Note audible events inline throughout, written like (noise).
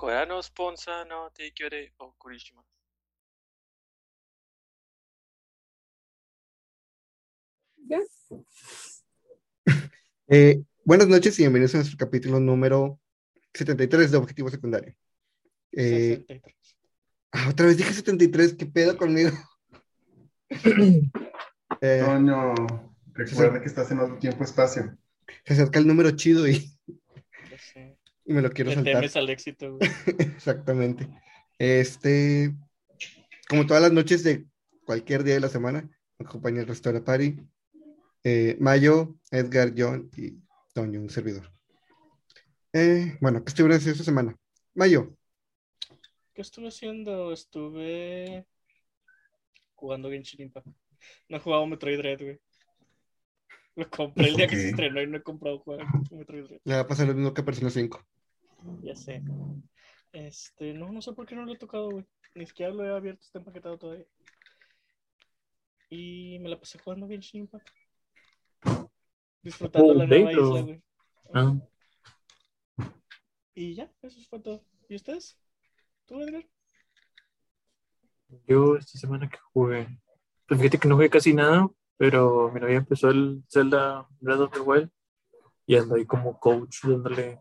Corano Sponsa no Teikyore eh, o Kurishima. (laughs) Eh, buenas noches y bienvenidos a nuestro capítulo número 73 de Objetivo Secundario. Eh, 73. Ah, otra vez dije 73, ¿qué pedo conmigo? (laughs) eh, no, no, recuerda que estás en otro tiempo-espacio. Se acerca el número chido y y me lo quiero saltar. temes al éxito, güey. (laughs) Exactamente. Este, como todas las noches de cualquier día de la semana, me acompaña el la party. Eh, Mayo, Edgar, John y Toño, un servidor. Eh, bueno, ¿qué estuvieron haciendo esta semana? Mayo, ¿Qué estuve haciendo? Estuve jugando Genshin Impact. No he jugado Metroid Dread, güey. Lo compré el día que se estrenó y no he comprado Dread. (laughs) le va a pasar lo mismo que a Persona 5. Ya sé. Este, no, no sé por qué no lo he tocado, güey. Ni siquiera lo he abierto, está empaquetado todavía. Y me la pasé jugando Genshin Impact. Disfrutando Oh, la nueva isla, güey. Ah, Y ya, eso fue todo. ¿Y ustedes? ¿Tú, Edgar? yo esta semana que jugué, pues fíjate que no jugué casi nada, pero mi novia empezó el Zelda Breath of the Wild y ando ahí como coach dándole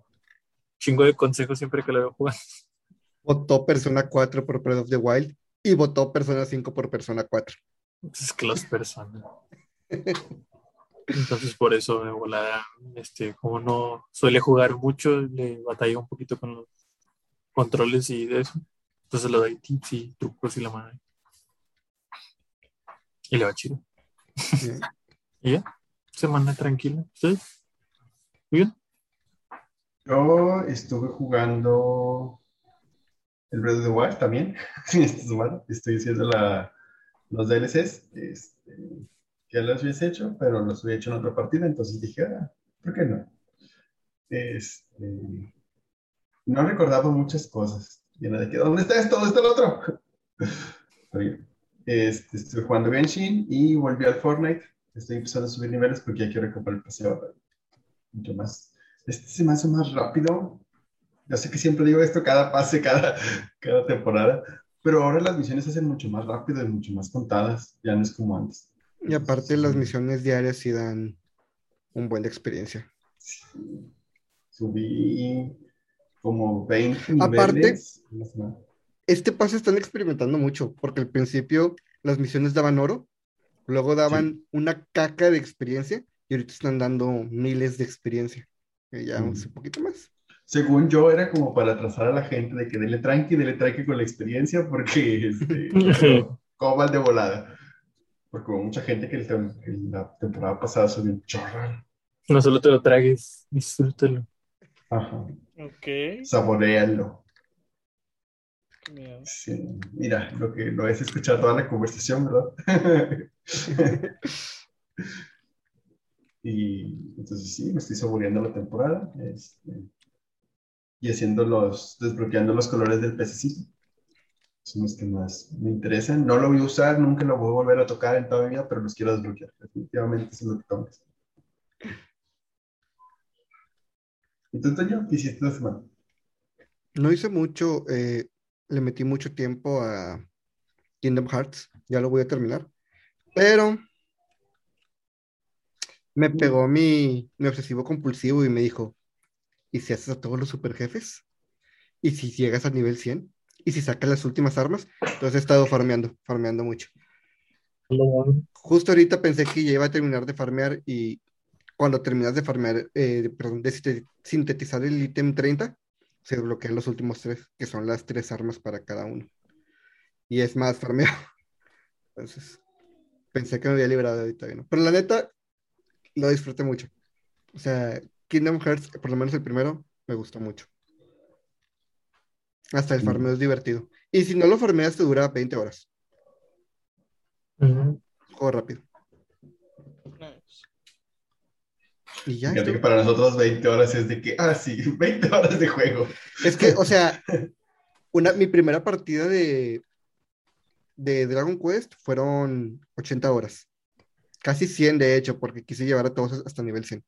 chingo de consejos siempre que la veo jugar. (laughs) Votó Persona 4 por Breath of the Wild y votó Persona 5 por Persona 4. Es que las personas. Entonces por eso de volada, este, como no suele jugar mucho, le batalla un poquito con los controles y de eso. Entonces le doy tips y trucos y la madre. Y le va chido. (laughs) Y ya, semana tranquila. ¿Ustedes? ¿Bien? Yo estuve jugando el Breath of Wild también (laughs) esta semana. Estoy haciendo la, los DLCs. Este, ya los habías hecho, pero los había hecho en otra partida, entonces dije, ah, ¿por qué no? Este, no recordaba muchas cosas. Llena de que, ¿dónde está esto? ¿Dónde está el otro? (laughs) Pero. Este, estuve jugando Genshin y volví al Fortnite. Estoy empezando a subir niveles porque ya quiero recuperar el paseo mucho más. Este se me hace más rápido. Yo sé que siempre digo esto cada pase, cada, (laughs) cada temporada, pero ahora las misiones se hacen mucho más rápido y mucho más contadas. Ya no es como antes. Y aparte las misiones diarias sí dan un buen de experiencia. Sí. Subí como 20 Aparte- niveles. semana. Este paso están experimentando mucho, porque al principio las misiones daban oro, luego daban una caca de experiencia y ahorita están dando miles de experiencia. Y ya Mm. un poquito más. Según yo, era como para atrasar a la gente de que dele tranqui, dele tranqui con la experiencia, porque este, (laughs) coman de volada. Porque hubo mucha gente que el tem- la temporada pasada subió un chorro. No solo te lo tragues, disfrútalo. Ajá. Ok. Saborealo. Miedo. Sí. Mira, lo que no es escuchar toda la conversación, ¿verdad? (laughs) y entonces sí, me estoy saboreando la temporada. este, y haciendo los, desbloqueando los colores del pececito. Son los que más me interesan. No lo voy a usar, nunca lo voy a volver a tocar en toda mi vida, pero los quiero desbloquear. Definitivamente eso es lo que hacer. ¿Y tú, Toño? ¿Qué hiciste esta semana? No hice mucho, eh, le metí mucho tiempo a Kingdom Hearts, ya lo voy a terminar, pero me pegó mi, mi obsesivo compulsivo y me dijo, ¿y si haces a todos los super jefes? ¿Y si llegas al nivel 100? ¿Y si sacas las últimas armas? Entonces he estado farmeando, farmeando mucho. Justo ahorita pensé que ya iba a terminar de farmear y cuando terminas de farmear, eh, perdón, de sinte- sintetizar el ítem 30, se desbloquean los últimos tres, que son las tres armas para cada uno. Y es más farmeo. (laughs) Entonces, pensé que me había librado ahorita, ¿no? Pero la neta, lo disfruté mucho. O sea, Kingdom Hearts, por lo menos el primero, me gustó mucho. Hasta el farmeo es divertido. Y si no lo farmeas, te dura 20 horas. Juego rápido. Y ya. Fíjate que para nosotros 20 horas es de que, ah, sí, (laughs) 20 horas de juego. Es que, o sea, (laughs) una, mi primera partida de, de Dragon Quest fueron 80 horas. Casi 100 de hecho, porque quise llevar a todos hasta nivel 100.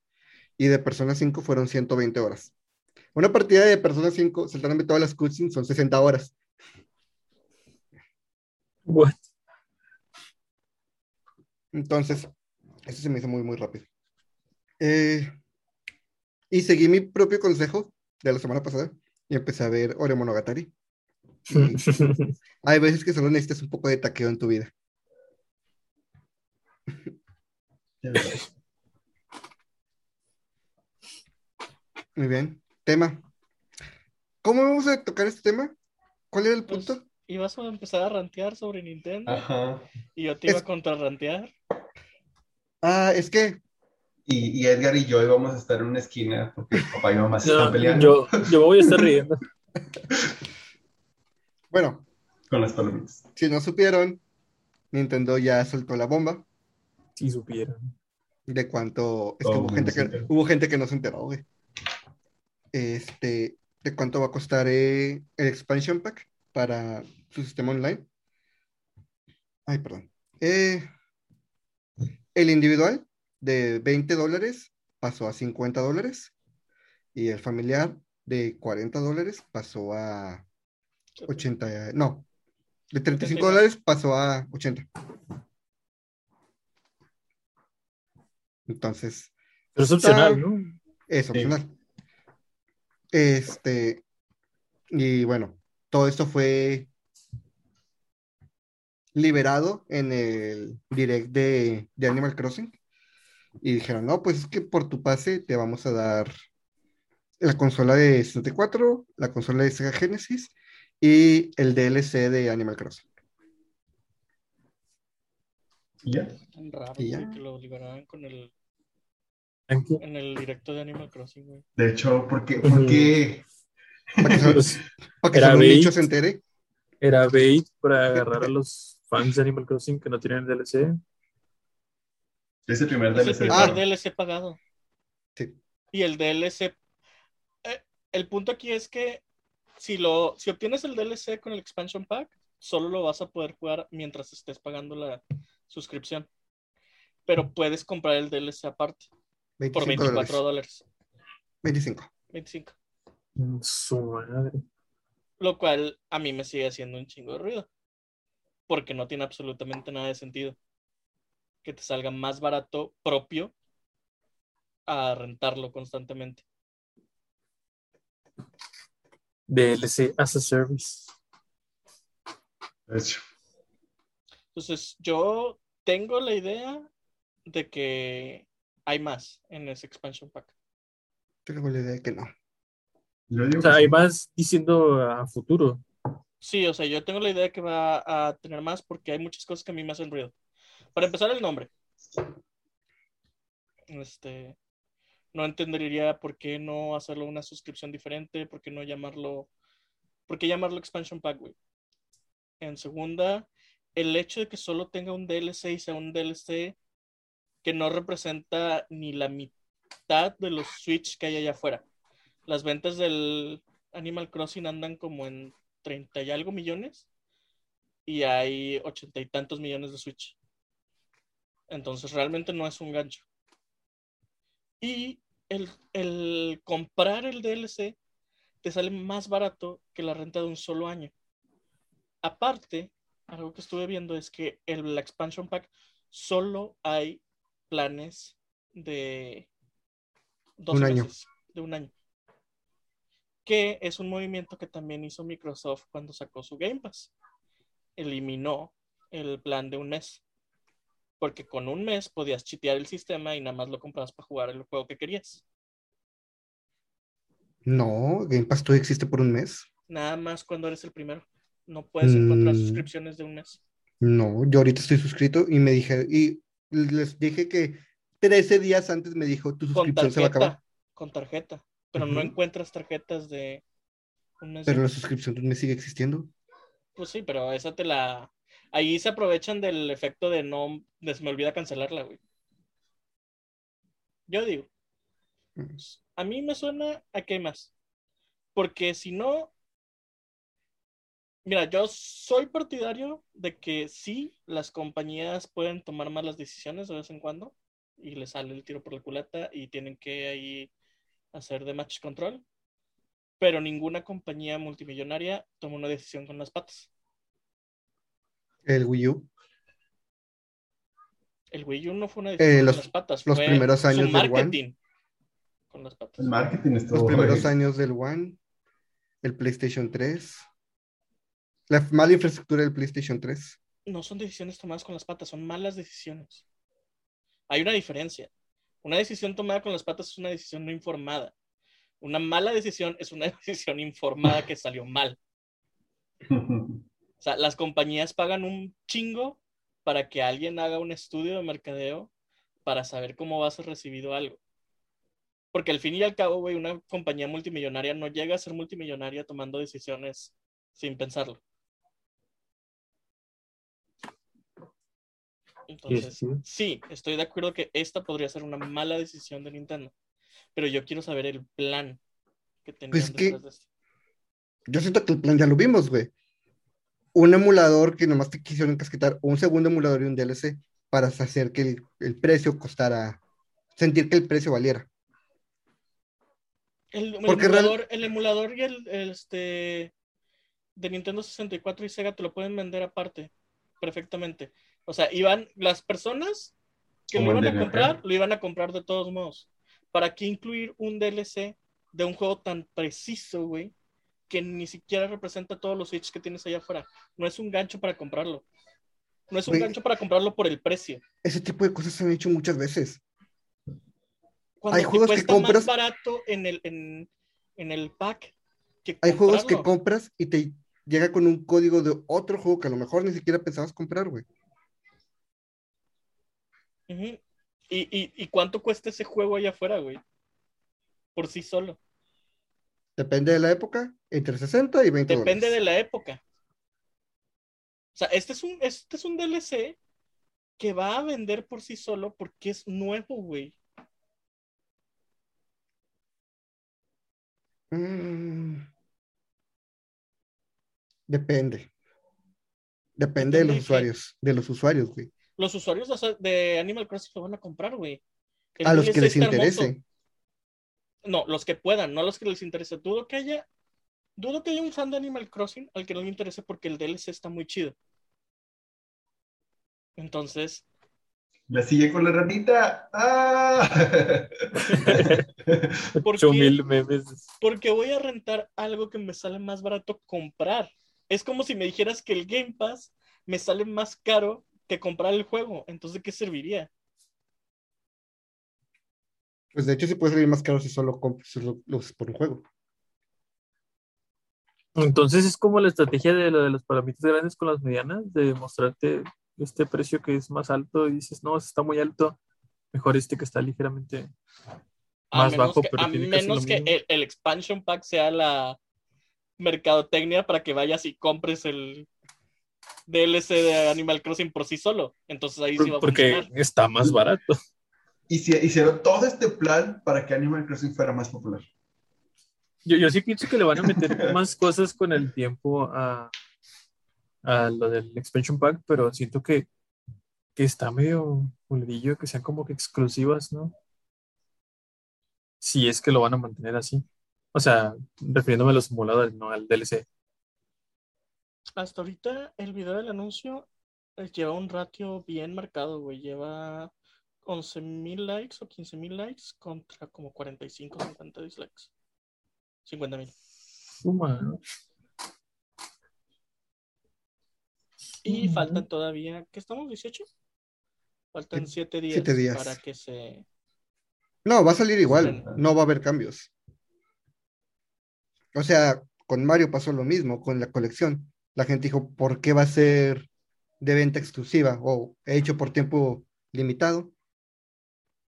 Y de Persona 5 fueron 120 horas. Una partida de Persona 5 saltándome todas las cutscenes son 60 horas. What? Entonces, eso se me hizo muy, muy rápido. Eh, y seguí mi propio consejo de la semana pasada y empecé a ver Ore Monogatari. (laughs) Y hay veces que solo necesitas un poco de taqueo en tu vida. Muy bien. Tema. ¿Cómo vamos a tocar este tema? ¿Cuál era el Pues, punto? ibas a empezar a rantear sobre Nintendo Ajá. y yo te iba Es- a contrarrantear. Ah, es que Y, y Edgar y yo íbamos a estar en una esquina porque papá y mamá se No, están peleando yo, voy a estar riendo. (laughs) Bueno, con las palomitas. si no supieron, Nintendo ya soltó la bomba Si supieran. de cuánto. Es que gente hubo gente que no se enteró, güey. Este, de cuánto va a costar eh, el expansion pack para su sistema online. Ay, perdón. Eh, el individual de 20 dólares pasó a 50 dólares y el familiar de 40 dólares pasó a 80, no, de 35 dólares pasó a 80. Entonces, Pero es opcional, ¿no? es Sí. opcional. Este, y bueno, todo esto fue liberado en el direct de, de Animal Crossing. Y dijeron, no, pues es que por tu pase te vamos a dar la consola de 64, la consola de Sega Genesis y el DLC de Animal Crossing. Y ya. Tan raro, Y ya. que lo liberaran con el, ¿En el directo de Animal Crossing, güey. De hecho, ¿por qué? ¿Por qué? Para que, Pues, para que Era bait. se entere. era bait para agarrar a los fans de Animal Crossing que no tienen DLC. Es el primer Es el DLC. primer Ah. DLC pagado. Sí. Y el DLC. eh, el punto aquí es que si, lo, si obtienes el DLC con el expansion pack, solo lo vas a poder jugar mientras estés pagando la suscripción. Pero puedes comprar el DLC aparte por 25 24 dólares. dólares. 25. 25. Su madre. Lo cual a mí me sigue haciendo un chingo de ruido. Porque no tiene absolutamente nada de sentido. Que te salga más barato propio a rentarlo constantemente. DLC as a service. De hecho, Entonces, yo tengo la idea de que hay más en ese expansion pack. Tengo la idea de que no. yo digo O sea, que hay sí. más diciendo a futuro. Sí, o sea, yo tengo la idea de que va a tener más porque hay muchas cosas que a mí me hacen ruido. Para empezar, el nombre. Este, no entendería por qué no hacerlo una suscripción diferente, por qué no llamarlo, por qué llamarlo expansion pack. En segunda, el hecho de que solo tenga un DLC y sea un DLC que no representa ni la mitad de los Switch que hay allá afuera. Las ventas del Animal Crossing andan como en 30 y algo millones y hay ochenta y tantos millones de Switch. Entonces realmente no es un gancho. Y el, el comprar el DLC te sale más barato que la renta de un solo año. Aparte, algo que estuve viendo es que el la expansion pack solo hay planes de dos Un año. meses, de un año. Que es un movimiento que también hizo Microsoft cuando sacó su Game Pass. Eliminó el plan de un mes. Porque con un mes podías chitear el sistema y nada más lo comprabas para jugar el juego que querías. No, Game Pass todavía existe por un mes. Nada más cuando eres el primero. No puedes encontrar Mm. suscripciones de un mes. No, yo ahorita estoy suscrito y me dije, y les dije que 13 días antes me dijo, tu suscripción se va a acabar. Con tarjeta. Pero no encuentras tarjetas de un mes. Pero la suscripción mes sigue existiendo. Pues sí, pero esa te la. Ahí se aprovechan del efecto de no. De se me olvida cancelarla, güey. Yo digo. A mí me suena a que hay más. Porque si no. Mira, yo soy partidario de que sí, las compañías pueden tomar malas decisiones de vez en cuando. Y les sale el tiro por la culata y tienen que ahí hacer de match control. pero ninguna compañía multimillonaria tomó una decisión con las patas. El Wii U. El Wii U no fue una decisión Eh, con los- las patas, los fue primeros años su del One. con las patas. El marketing estuvo. Los primeros años del One. El PlayStation 3. La mala infraestructura del PlayStation 3. No son decisiones tomadas con las patas, son malas decisiones. Hay una diferencia. Una decisión tomada con las patas es una decisión no informada. Una mala decisión es una (laughs) decisión informada que salió mal. (laughs) O sea, las compañías pagan un chingo para que alguien haga un estudio de mercadeo para saber cómo va a ser recibido algo. Porque al fin y al cabo, güey, una compañía multimillonaria no llega a ser multimillonaria tomando decisiones sin pensarlo. Entonces, Sí, sí. sí, estoy de acuerdo que esta podría ser una mala decisión de Nintendo. Pero yo quiero saber el plan que tenían Pues que- detrás de esto. Yo siento que el plan ya lo vimos, güey. Un emulador que nomás te quisieron encasquetar, o un segundo emulador y un DLC para hacer que el, el precio costara, sentir que el precio valiera. El, el Porque real- emulador, el emulador y el, el, este de Nintendo 64 y Sega te lo pueden vender aparte, perfectamente. O sea, iban las personas que lo Como iban a comprar, lo iban a comprar de todos modos. ¿Para qué incluir un DLC de un juego tan preciso, güey? Que ni siquiera representa todos los hits que tienes allá afuera. No es un gancho para comprarlo. No es un gancho para comprarlo por el precio. Ese tipo de cosas se han hecho muchas veces. Cuando Hay te juegos que cuesta compras- más barato en el, en, en el pack que Hay juegos que compras y te llega con un código de otro juego que a lo mejor ni siquiera pensabas comprar, güey. Ujú. ¿Y, y, y cuánto cuesta ese juego allá afuera, güey? Por sí solo. Depende de la época, entre 60 y 20 Depende de la época. O sea, este es un, este es un DLC que va a vender por sí solo porque es nuevo, güey. Mm. Depende. Depende de los qué. usuarios, de los usuarios, güey. Los usuarios de- Animal Crossing lo van a comprar, güey. El A los que les hermoso. No, los que puedan, no los que les interese. Dudo que haya, dudo que haya un fan de Animal Crossing al que no le interese porque el DLC está muy chido. Entonces, La sigue con la ranita. ¡Ah! (laughs) ¿por Ocho qué? mil memes. Porque voy a rentar algo que me sale más barato comprar. Es como si me dijeras que el Game Pass me sale más caro que comprar el juego. Entonces, ¿de qué serviría? Pues de hecho, sí puede salir más caro si solo compras los, los por un juego. Entonces es como la estrategia de lo de las palomitas grandes con las medianas, de mostrarte este precio que es más alto y dices, no, está muy alto, mejor este que está ligeramente A más menos bajo, que, pero a tiene menos que el, el expansion pack sea la mercadotecnia para que vayas y compres el DLC de Animal Crossing por sí solo. Entonces ahí sí va a porque funcionar. está más barato. Y si hicieron todo este plan para que Animal Crossing fuera más popular. Yo, yo sí pienso que le van a meter (laughs) más cosas con el tiempo a, a lo del expansion pack, pero siento que, que está medio pulidillo, que sean como que exclusivas, ¿no? Si es que lo van a mantener así. O sea, refiriéndome a los simuladores, no al DLC. Hasta ahorita el video del anuncio eh, lleva un ratio bien marcado, güey. Lleva 11.000 likes o 15.000 likes contra como 45 50 dislikes. 50.000. Suma. Y faltan todavía, ¿qué estamos? ¿18? Faltan Sí, 7 días, siete días. para que se... No, va a salir igual, no va a haber cambios. O sea, con Mario pasó lo mismo, con la colección. La gente dijo, ¿por qué va a ser de venta exclusiva o hecho por tiempo limitado?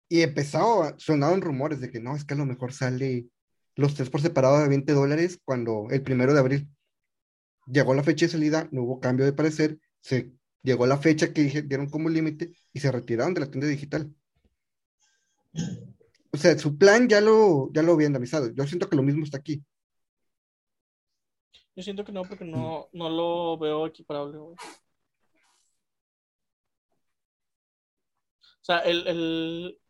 Y empezó, a- sonaron rumores de que no, es que a lo mejor sale los tres por separado a 20 dólares cuando el primero de abril llegó la fecha de salida, no hubo cambio de parecer, se llegó la fecha que dieron como límite y se retiraron de la tienda digital. O sea, su plan ya lo, ya lo habían avisado. Yo siento que lo mismo está aquí. Yo siento que no, porque no, no lo veo equiparable, güey. O sea, el, el,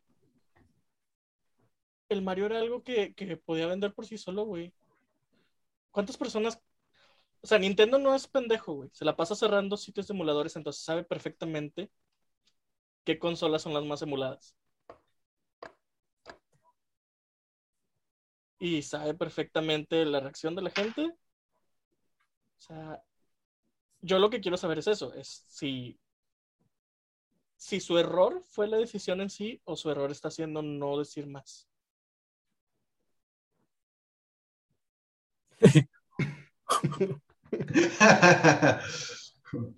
el Mario era algo que, que podía vender por sí solo, güey. ¿Cuántas personas? O sea, Nintendo no es pendejo, güey. Se la pasa cerrando sitios de emuladores, entonces sabe perfectamente qué consolas son las más emuladas. Y sabe perfectamente la reacción de la gente. O sea, yo lo que quiero saber es eso, es si, si su error fue la decisión en sí o su error está siendo no decir más. (laughs)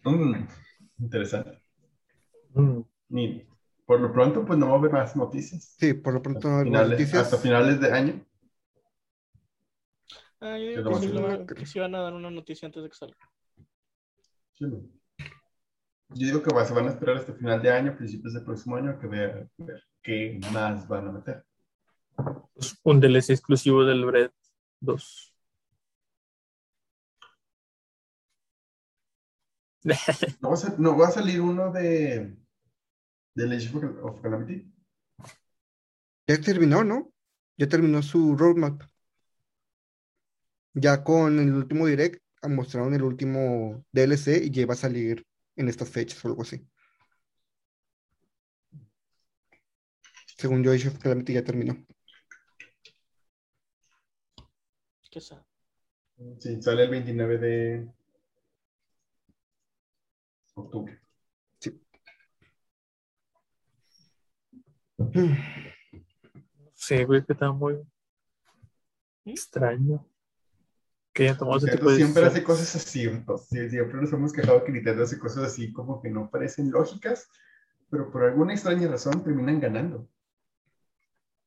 Mm, interesante. Mm. Y por lo pronto, pues no va a haber más noticias. Sí, por lo pronto no finales, noticias. hasta finales de año. Ah, yo digo que sí, que- van a dar una noticia antes de que salga. Sí, no. Yo digo que va- se van a esperar hasta final de año, principios del próximo año, a que ver qué más van a meter. Pues, un DLC exclusivo del Bread 2. (laughs) ¿No va a, ser- no va a salir uno de, de Age of, Calamity? Ya terminó, ¿no? Ya terminó su roadmap. Ya con el último direct ah, mostraron el último DLC y ya iba a salir en estas fechas o algo así. Según yo, Age of Calamity ya terminó. ¿Qué sabe? Sí, sale el 29 de octubre. Sí, güey, que está muy extraño. Que hayan tomado ese tipo de siempre hace cosas así, entonces, siempre nos hemos quejado que Nintendo hace cosas así como que no parecen lógicas, pero por alguna extraña razón terminan ganando.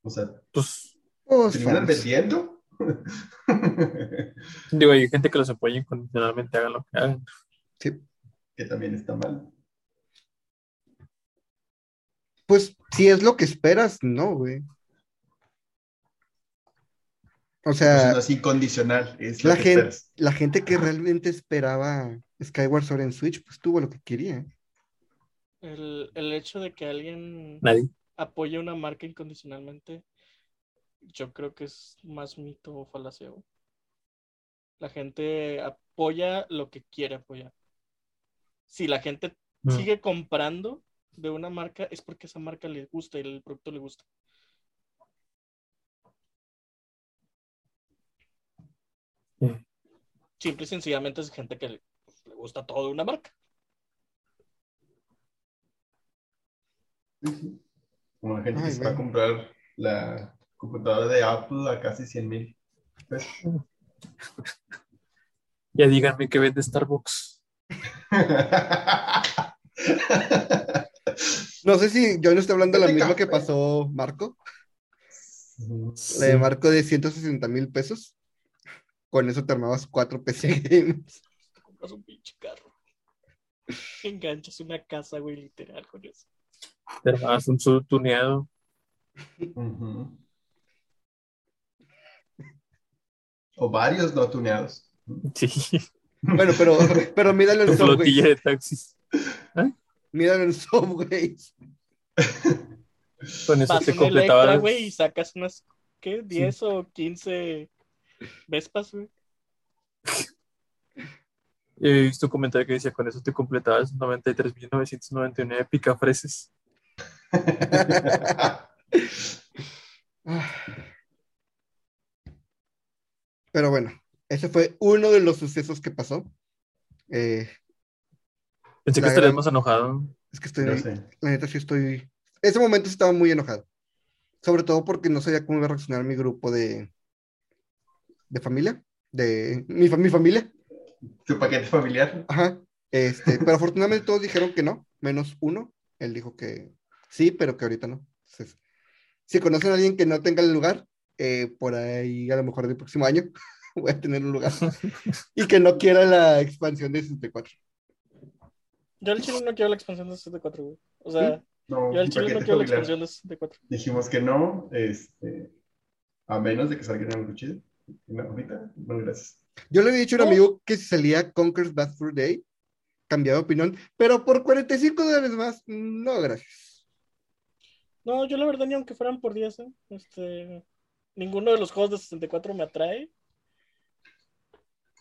O sea, Pues, Pues, terminan fans. vendiendo. digo, hay gente que los apoya incondicionalmente, hagan lo que hagan. Sí. Que también está mal. Pues si es lo que esperas, no, güey. O sea, no es incondicional, es lo la gente, esperas. la gente que realmente esperaba Skyward Sword en Switch, pues tuvo lo que quería. El, el hecho de que alguien Nadie. apoye una marca incondicionalmente, yo creo que es más mito o falacia. La gente apoya lo que quiere apoyar. Si la gente Mm. sigue comprando de una marca, es porque esa marca le gusta y el producto le gusta. Sí. Simple y sencillamente es gente que le, pues, le gusta todo de una marca. Sí, sí. Como la gente Ay, que se va a comprar la computadora de Apple a casi 100 mil. Ya díganme que vende Starbucks. (laughs) No sé si yo no estoy hablando de la misma que pasó Marco, la de Marco de 160 mil pesos. Con eso te armabas cuatro PC games. Compras un pinche carro. Enganchas una casa, güey, literal con eso. Te armabas un sub tuneado. (laughs) O varios no tuneados. Sí. Bueno, pero, pero míralo en Tu flotilla Subways. de taxis. Míralo en Subways. Con eso Vas te a una Electra, completabas. güey, y sacas unas, ¿qué? 10 o 15 Vespas, güey. He visto un comentario que decía: con eso te completabas 93.999 picafreses. (laughs) Ah. Pero bueno, ese fue uno de los sucesos que pasó. Eh, Pensé que estarías gran- más enojado. es que estoy, No sé. la neta sí estoy, ese momento sí estaba muy enojado. Sobre todo porque no sabía cómo iba a reaccionar mi grupo de, de familia, de mi, fa- mi familia. Tu paquete familiar. Ajá. Este, pero afortunadamente todos dijeron que no, menos uno. Él dijo que sí, pero que ahorita no. Entonces, si conocen a alguien que no tenga el lugar, eh, por ahí a lo mejor el próximo año (laughs) voy a tener un lugar. (laughs) y que no quiera la expansión de 64. Yo al chile no quiero la expansión de 64, güey. O sea, No, yo al chile no quiero la expansión de 64. Dijimos que no, este, a menos de que salga en algo chido. No, ahorita, no, gracias. Yo le había dicho a un amigo que si salía Conker's Bad Fur Day, cambiaba de opinión, pero por 45 dólares más, no, gracias. No, yo la verdad ni aunque fueran por 10, ¿eh? Este, ninguno de los juegos de 64 me atrae.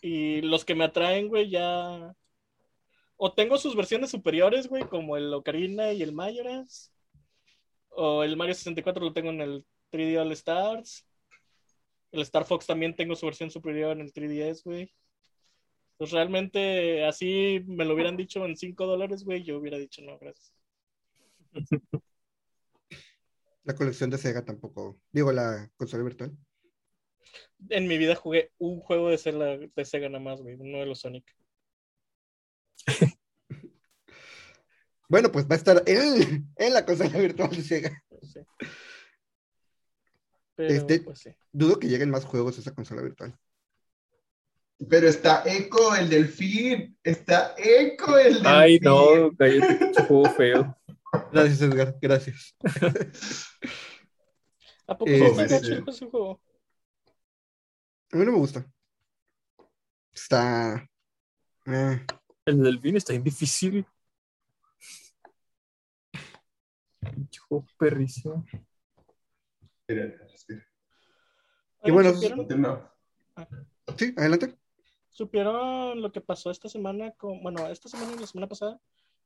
Y los que me atraen, güey, ya. O tengo sus versiones superiores, güey, como el Ocarina y el Majora's. O el Mario 64 lo tengo en el 3D All Stars. El Star Fox también tengo su versión superior en el 3DS, güey. Pues realmente, así me lo hubieran dicho en 5 dólares, güey, yo hubiera dicho no, gracias. (laughs) La colección de Sega tampoco. Digo, la consola virtual. En mi vida jugué un juego de Sega, de Sega nada más, güey, uno de los Sonic. (laughs) Bueno, pues va a estar en, en la consola virtual de Sega. Sí. Pero, Este- pues sí. Dudo que lleguen más juegos a esa consola virtual. Pero está Echo, el delfín. Está Echo, el delfín. Ay, no, cállate, (laughs) juego feo. Gracias, Edgar. Gracias. ¿A poco Eh, está gacho ese juego? A mí no me gusta. Está. eh, El delfín está bien difícil. Juego perrísimo. Respira, respira. Y bueno, ¿supieron, Continúa. Sí, adelante. supieron lo que pasó esta semana con, bueno, esta semana y la semana pasada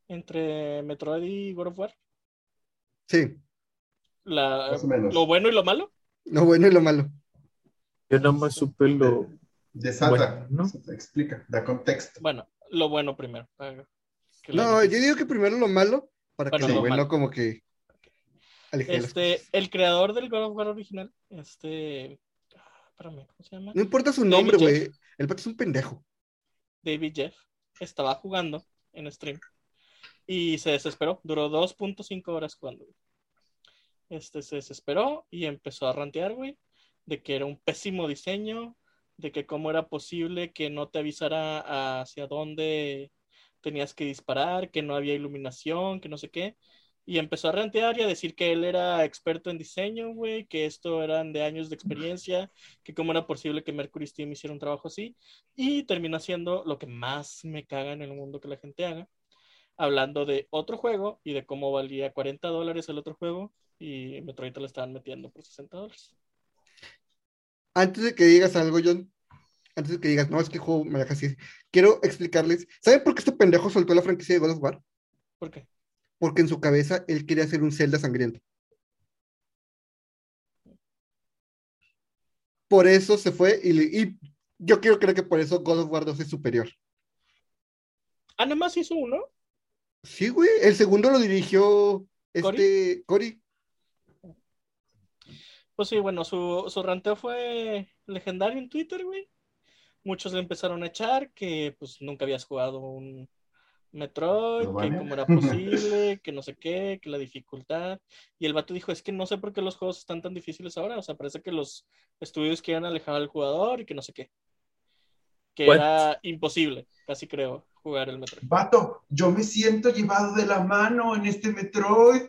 entre Metroid y God of War? Sí, La, Más o menos. lo bueno y lo malo. lo bueno y lo malo. Yo nada más supe lo. Desata. Bueno, ¿no? Explica, da contexto. Bueno, lo bueno primero. No, yo digo que primero lo malo para Bueno, que lo bueno malo. como que Este, el creador del God of War original, este, espérame, ¿cómo se llama? No importa su David nombre, Jeff. güey. El pato es un pendejo. David Jeff, estaba jugando en stream y se desesperó. Duró 2.5 horas jugando. güey. Este se desesperó y empezó a rantear, güey, de que era un pésimo diseño, de que cómo era posible que no te avisara hacia dónde tenías que disparar, que no había iluminación, que no sé qué. Y empezó a rantear y a decir que él era experto en diseño, güey, que esto eran de años de experiencia, que cómo era posible que Mercury Steam hiciera un trabajo así. Y termina siendo lo que más me caga en el mundo que la gente haga. Hablando de otro juego y de cómo valía 40 dólares el otro juego y Metroid te lo estaban metiendo por 60 dólares. Antes de que digas algo, John, antes de que digas, no, es que juego me deja así, quiero explicarles. ¿Saben por qué este pendejo soltó la franquicia de God of War? ¿Por qué? Porque en su cabeza él quería hacer un Zelda sangriento. Por eso se fue y yo quiero creer que por eso God of War 2 es superior. Ah, nada más hizo uno. Sí, güey, el segundo lo dirigió este Cory. Pues sí, bueno, su, su ranteo fue legendario en Twitter, güey. Muchos le empezaron a echar que pues nunca habías jugado un Metroid, que cómo era (laughs) posible, que no sé qué, que la dificultad. Y el vato dijo, es que no sé por qué los juegos están tan difíciles ahora. O sea, parece que los estudios quieren alejar al jugador y que no sé qué. Que What? era imposible, casi creo, jugar el Metroid. Vato, yo me siento llevado de la mano en este Metroid.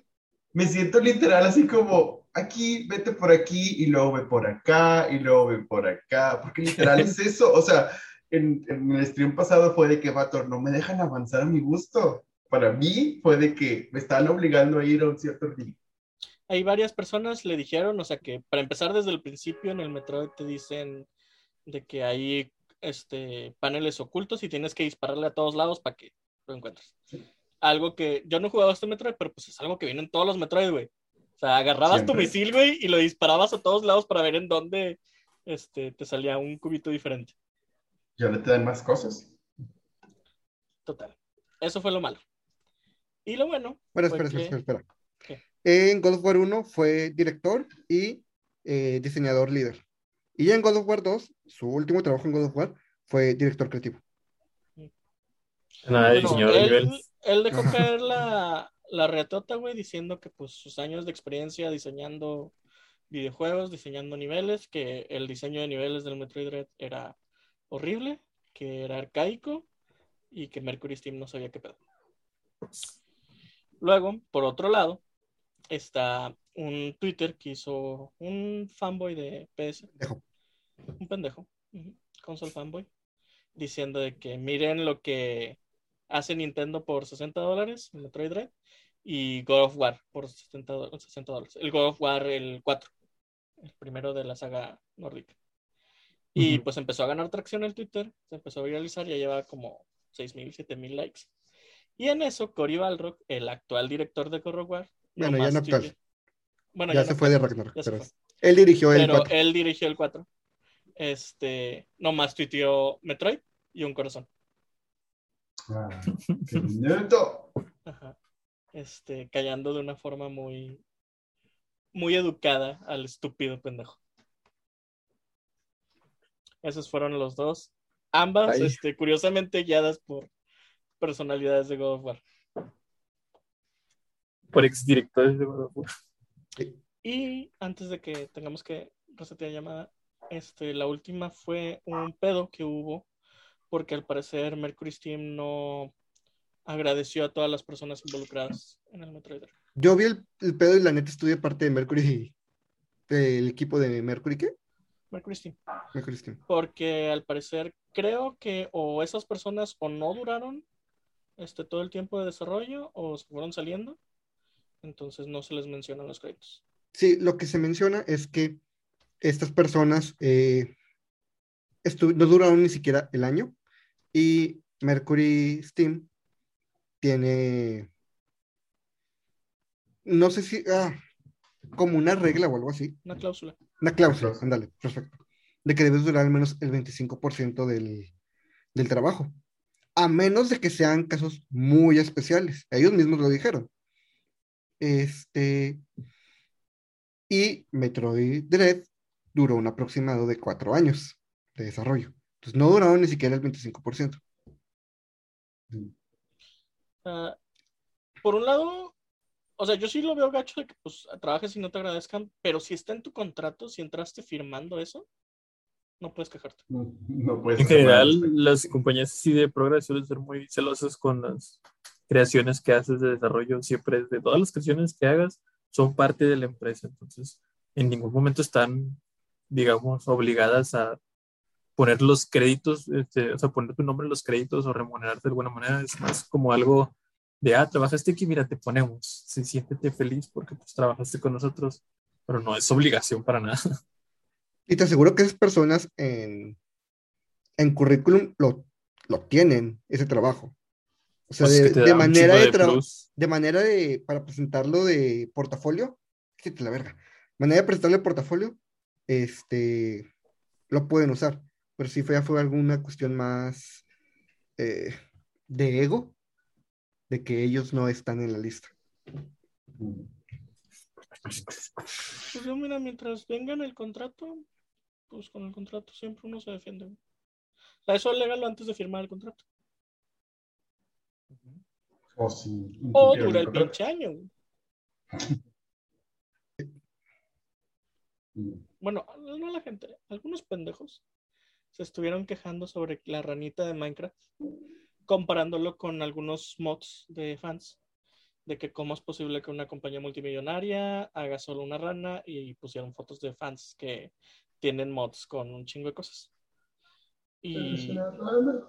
Me siento literal así como aquí, vete por aquí y luego ve por acá y luego ve por acá. Porque literal es (laughs) eso. O sea, en, en el stream pasado fue de que, vato, no me dejan avanzar a mi gusto. Para mí fue de que me estaban obligando a ir a un cierto ritmo. Hay varias personas le dijeron, o sea que para empezar desde el principio en el Metroid te dicen de que hay este paneles ocultos y tienes que dispararle a todos lados para que lo encuentres. Algo que yo no he jugado este Metroid, pero pues es algo que viene en todos los Metroid, güey. O sea, agarrabas tu misil, güey, y lo disparabas a todos lados para ver en dónde este, te salía un cubito diferente. Y ahora te dan más cosas. Total. Eso fue lo malo. Y lo bueno. Bueno, espera, espera, que- espera, espera. ¿Qué? En God of War 1 fue director y eh, diseñador líder. Y en God of War 2, su último trabajo en God of War fue director creativo. Nada de Bueno, diseñador él, nivel. él dejó caer la, la reatota, güey, diciendo que pues sus años de experiencia diseñando videojuegos, diseñando niveles, que el diseño de niveles del Metroid Dread era horrible, que era arcaico y que Mercury Steam no sabía qué pedo. Luego, por otro lado, está un Twitter que hizo un fanboy de PS, un pendejo, console fanboy, diciendo de que miren lo que hace Nintendo por 60 dólares, Metroid Dread, y God of War por 60, do- 60 dólares. El God of War, el 4, el primero de la saga nórdica. Y Ujú. pues empezó a ganar tracción en Twitter, se empezó a viralizar, ya lleva como 6.000, 7.000 likes. Y en eso, Cory Balrog, el actual director de God of War, Bueno, ya no actual. Bueno, ya no se fue de Ragnarok. ya pero fue. él dirigió el Pero 4. él dirigió el 4. Este, nomás tuiteó Metroid y un corazón. Qué. Ajá. Este, callando de una forma muy, muy educada al estúpido pendejo. Esos fueron los dos. Ambas, Ay. este, curiosamente guiadas por personalidades de God of War. Por exdirectores de God of War. Y antes de que tengamos que resetear llamada, este, la última fue un pedo que hubo porque al parecer Mercury Steam no agradeció a todas las personas involucradas en el Metroid. Yo vi el, el pedo y la neta estuve parte de Mercury, del equipo de Mercury, ¿qué? Mercury Steam. Mercury Steam. Porque al parecer creo que o esas personas o no duraron este, todo el tiempo de desarrollo o se fueron saliendo. Entonces no se les mencionan los créditos. Sí, lo que se menciona es que estas personas eh, no duraron ni siquiera el año y Mercury Steam tiene, no sé si, ah, como una regla o algo así, Una cláusula. una cláusula, ándale, perfecto, de que debes durar al menos el 25% del, del trabajo, a menos de que sean casos muy especiales, ellos mismos lo dijeron. Este, y Metroid Dread duró un aproximado de cuatro años de desarrollo. Entonces no duraron ni siquiera el 25%. Ah, por un lado, o sea, yo sí lo veo gacho de que pues trabajes y no te agradezcan, pero si está en tu contrato, si entraste firmando eso, no puedes quejarte. No, no puedes En general, las compañías así de progreso suelen ser muy celosas con las creaciones que haces de desarrollo. Siempre, de todas las creaciones que hagas, son parte de la empresa. Entonces, en ningún momento están, digamos, obligadas a poner los créditos, este, o sea, poner tu nombre en los créditos o remunerarte de alguna manera. Es más como algo de, ah, trabajaste aquí, mira, te ponemos. Sí, siéntete feliz porque pues trabajaste con nosotros, pero no es obligación para nada. (laughs) Y te aseguro que esas personas en, en currículum lo, lo tienen, ese trabajo. O sea, Pues es de, que manera de, de de manera de, para presentarlo de portafolio, quítate la verga. Manera de presentarle portafolio, este, lo pueden usar. Pero si fue, ya fue alguna cuestión más eh, de ego, de que ellos no están en la lista. Pues yo, mira, mientras vengan el contrato, pues con el contrato siempre uno se defiende. O sea, eso légalo antes de firmar el contrato. O si O dura el contrato. pinche año. güey. (laughs) Bueno, no la gente, algunos pendejos se estuvieron quejando sobre la ranita de Minecraft, comparándolo con algunos mods de fans, de que cómo es posible que una compañía multimillonaria haga solo una rana y pusieron fotos de fans que tienen mods con un chingo de cosas. Y rana.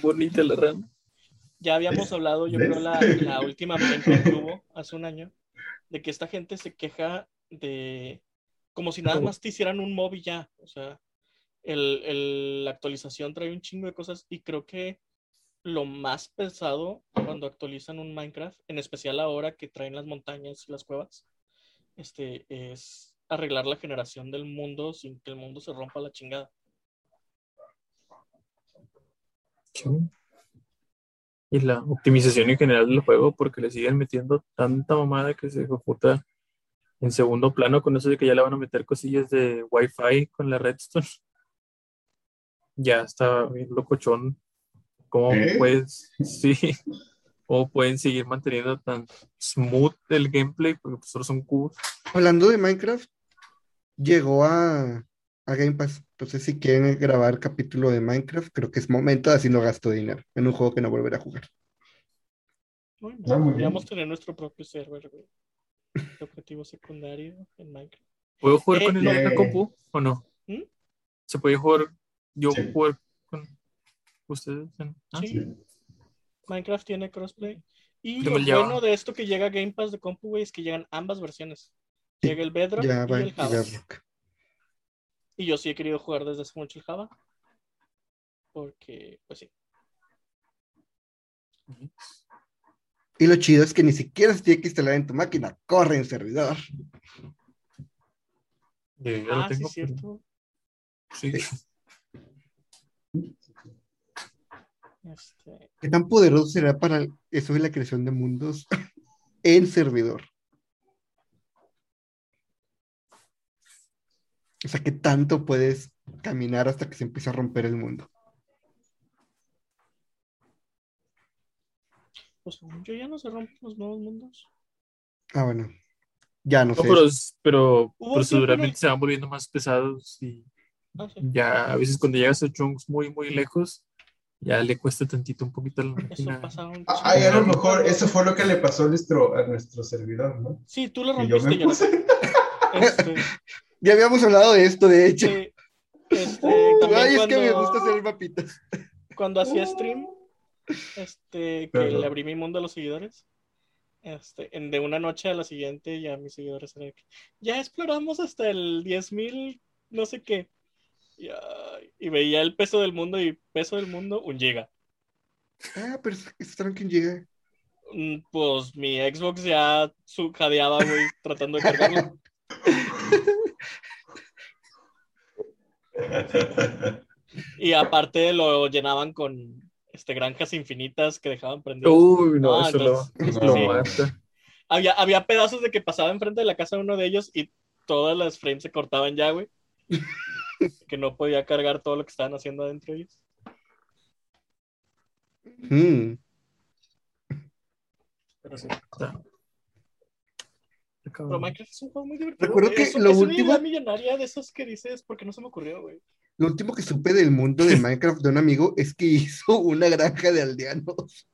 Bonita la rana. ya habíamos ¿Ves? hablado, yo ¿Ves? creo, la, la última que hubo hace un año, de que esta gente se queja de como si nada más te hicieran un mob y ya. O sea, el, el- la actualización trae un chingo de cosas y creo que lo más pesado cuando actualizan un Minecraft, en especial ahora que traen las montañas y las cuevas, este, es arreglar la generación del mundo sin que el mundo se rompa la chingada. Y la optimización en general del juego, porque le siguen metiendo tanta mamada que se ejecuta en segundo plano con eso de que ya le van a meter cosillas de Wi-Fi con la Redstone. Ya está bien locochón. ¿Cómo ¿Eh? puedes? Sí. ¿Cómo pueden seguir manteniendo tan smooth el gameplay? Porque pues solo son cubos. Hablando de Minecraft, llegó a, a Game Pass. Entonces, si quieren grabar capítulo de Minecraft, creo que es momento, así no gasto dinero en un juego que no volveré a jugar. Bueno, Ah, podríamos tener nuestro propio server, güey. De objetivo secundario en Minecraft. ¿Puedo jugar Eh, con el eh. compu o no? ¿Mm? ¿Se puede jugar? Yo Sí. jugar con ustedes. en- ah, Sí. Sí. Minecraft tiene crossplay. Y lo bueno de esto que llega a Game Pass de compu, güey, es que llegan ambas versiones. Sí, Llega el Bedrock Ya y va el Java. Y yo sí he querido jugar desde hace mucho el Java. Porque, pues sí. Y lo chido es que ni siquiera se tiene que instalar en tu máquina, corre en servidor. Ya lo Ah, sí, tengo, es pero- cierto. sí. Este, ¿Qué tan poderoso será para eso de la creación de mundos (laughs) en servidor? O sea, ¿qué tanto puedes caminar hasta que se empiece a romper el mundo? pues según yo ya no se rompen los nuevos mundos. Ah, bueno. Ya no No, sé. pero, pero tiempo se van volviendo más pesados y Ah, sí. ya a veces cuando llegas a chunks muy, muy lejos, ya le cuesta tantito un poquito a la máquina. Ah, a lo mejor eso fue lo que le pasó a nuestro, a nuestro servidor, ¿no? Sí, tú lo yo rompiste me ya. puse. Este, (laughs) Ya habíamos hablado de esto, de hecho. sí. Este, Ay, es que me cuando- gusta hacer mapitas. cuando hacía stream, este, que le abrí mi mundo a los seguidores, este, en, de una noche a la siguiente ya mis seguidores eran ya exploramos hasta el 10.000, no sé qué. Y, veía el peso del mundo y peso del mundo, un giga. Ah, pero eso eso tranqui llega. Mm, Pues mi Xbox ya su jadeaba, güey, (laughs) tratando de cargarlo. Y aparte lo llenaban con este, granjas infinitas que dejaban prendidas. Uy, no, Ah, eso lo, entonces, lo sí. mata. Había, había pedazos de que pasaba enfrente de la casa de uno de ellos y todas las frames se cortaban ya, güey. (laughs) que no podía cargar todo lo que estaban haciendo adentro de ellos. Mm. Pero sí. Pero Minecraft es un juego muy divertido. Recuerdo güey. que es, lo es una último- idea millonaria de esos que dices porque no se me ocurrió, güey. Lo último que supe del mundo de Minecraft de un amigo es que hizo una granja de aldeanos.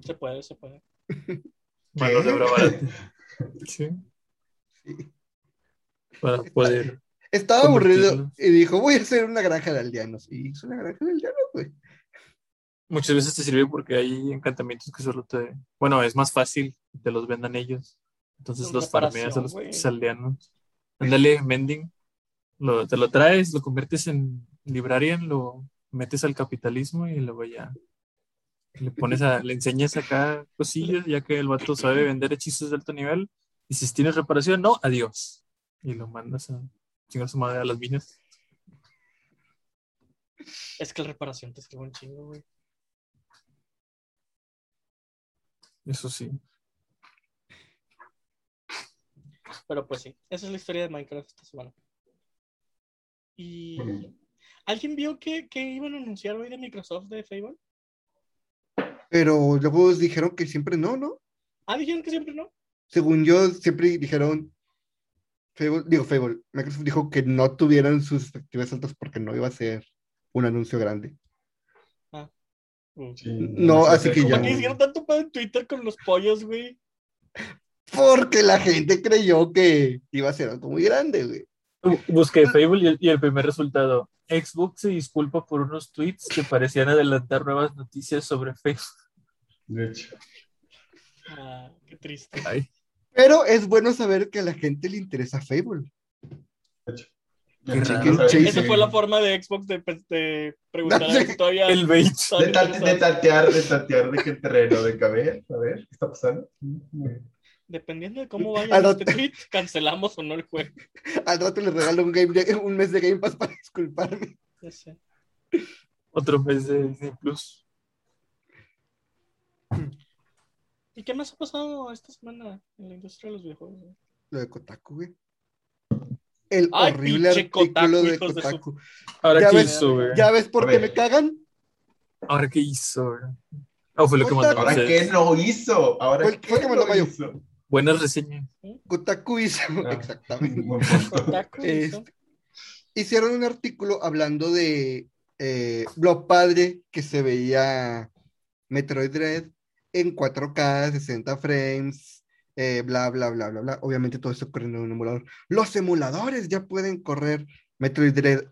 Se puede, se puede. (laughs) Mano de barata. Sí. Sí. Para poder. Estaba aburrido y dijo, voy a hacer una granja de aldeanos. Y hizo una granja de aldeanos, güey. Muchas veces te sirve porque hay encantamientos que solo te. Bueno, es más fácil que te los vendan ellos. Entonces los farmeas a los aldeanos. Ándale, mending. Lo, te lo traes, lo conviertes en librarian, lo metes al capitalismo y luego ya le pones a, le enseñas acá cosillas, ya que el vato sabe vender hechizos de alto nivel. Y si tienes reparación, no, adiós. Y lo mandas a chingar su madre a las minas. Es que la reparación te sirve un chingo, güey. Eso sí. Pero pues sí, esa es la historia de Minecraft esta semana. Y ¿alguien vio que, que iban a anunciar hoy de Microsoft de Fable? Pero luego dijeron que siempre no, ¿no? Ah, dijeron que siempre no. Según yo, siempre dijeron, Fable- digo, Fable, Microsoft dijo que no tuvieran sus expectativas altas porque no iba a ser un anuncio grande. Mm. Sí, No, sé, así que ¿Cómo ya que no. hicieron tanto pedo en Twitter con los pollos, güey? Porque la gente creyó que iba a ser algo muy grande, güey. Busqué Fable y el, y el primer resultado. Xbox se disculpa por unos tweets que parecían adelantar nuevas noticias sobre Facebook. De hecho. Ah, qué triste. Ay, Pero es bueno saber que a la gente le interesa Fable. No Esa fue la forma de Xbox de, de preguntar a (laughs) ver si todavía. el bait. De, de tantear, de tantear de qué terreno, de caber, a ver, ¿qué está pasando? Dependiendo de cómo vaya Al este rato- tweet, cancelamos o no el juego. Al rato le regalo un, game un mes de Game Pass para disculparme. Ya sé. Otro mes de Disney Plus. (clears throat) ¿Y qué más ha pasado esta semana en la industria de los videojuegos? güey? Lo de Kotaku, güey. El Ay, horrible artículo Kotaku, de hijos de su- Kotaku. Ahora Ya qué ves- hizo, güey. ¿Ya ves por qué me cagan? Ahora qué hizo, güey. Oh, fue lo que Ahora mandó. ¿Ahora qué no hizo? ¿Ahora Fue- qué fue que mandó Mayo. hizo? Buenas reseñas. Kotaku hizo, Ah, (laughs) exactamente. Kotaku hizo. Este, hicieron un artículo hablando de eh, lo padre que se veía Metroid Dread en 4K, 60 frames, eh, bla, bla, bla, bla, bla. Obviamente todo esto corriendo en un emulador. Los emuladores ya pueden correr Metroid Dread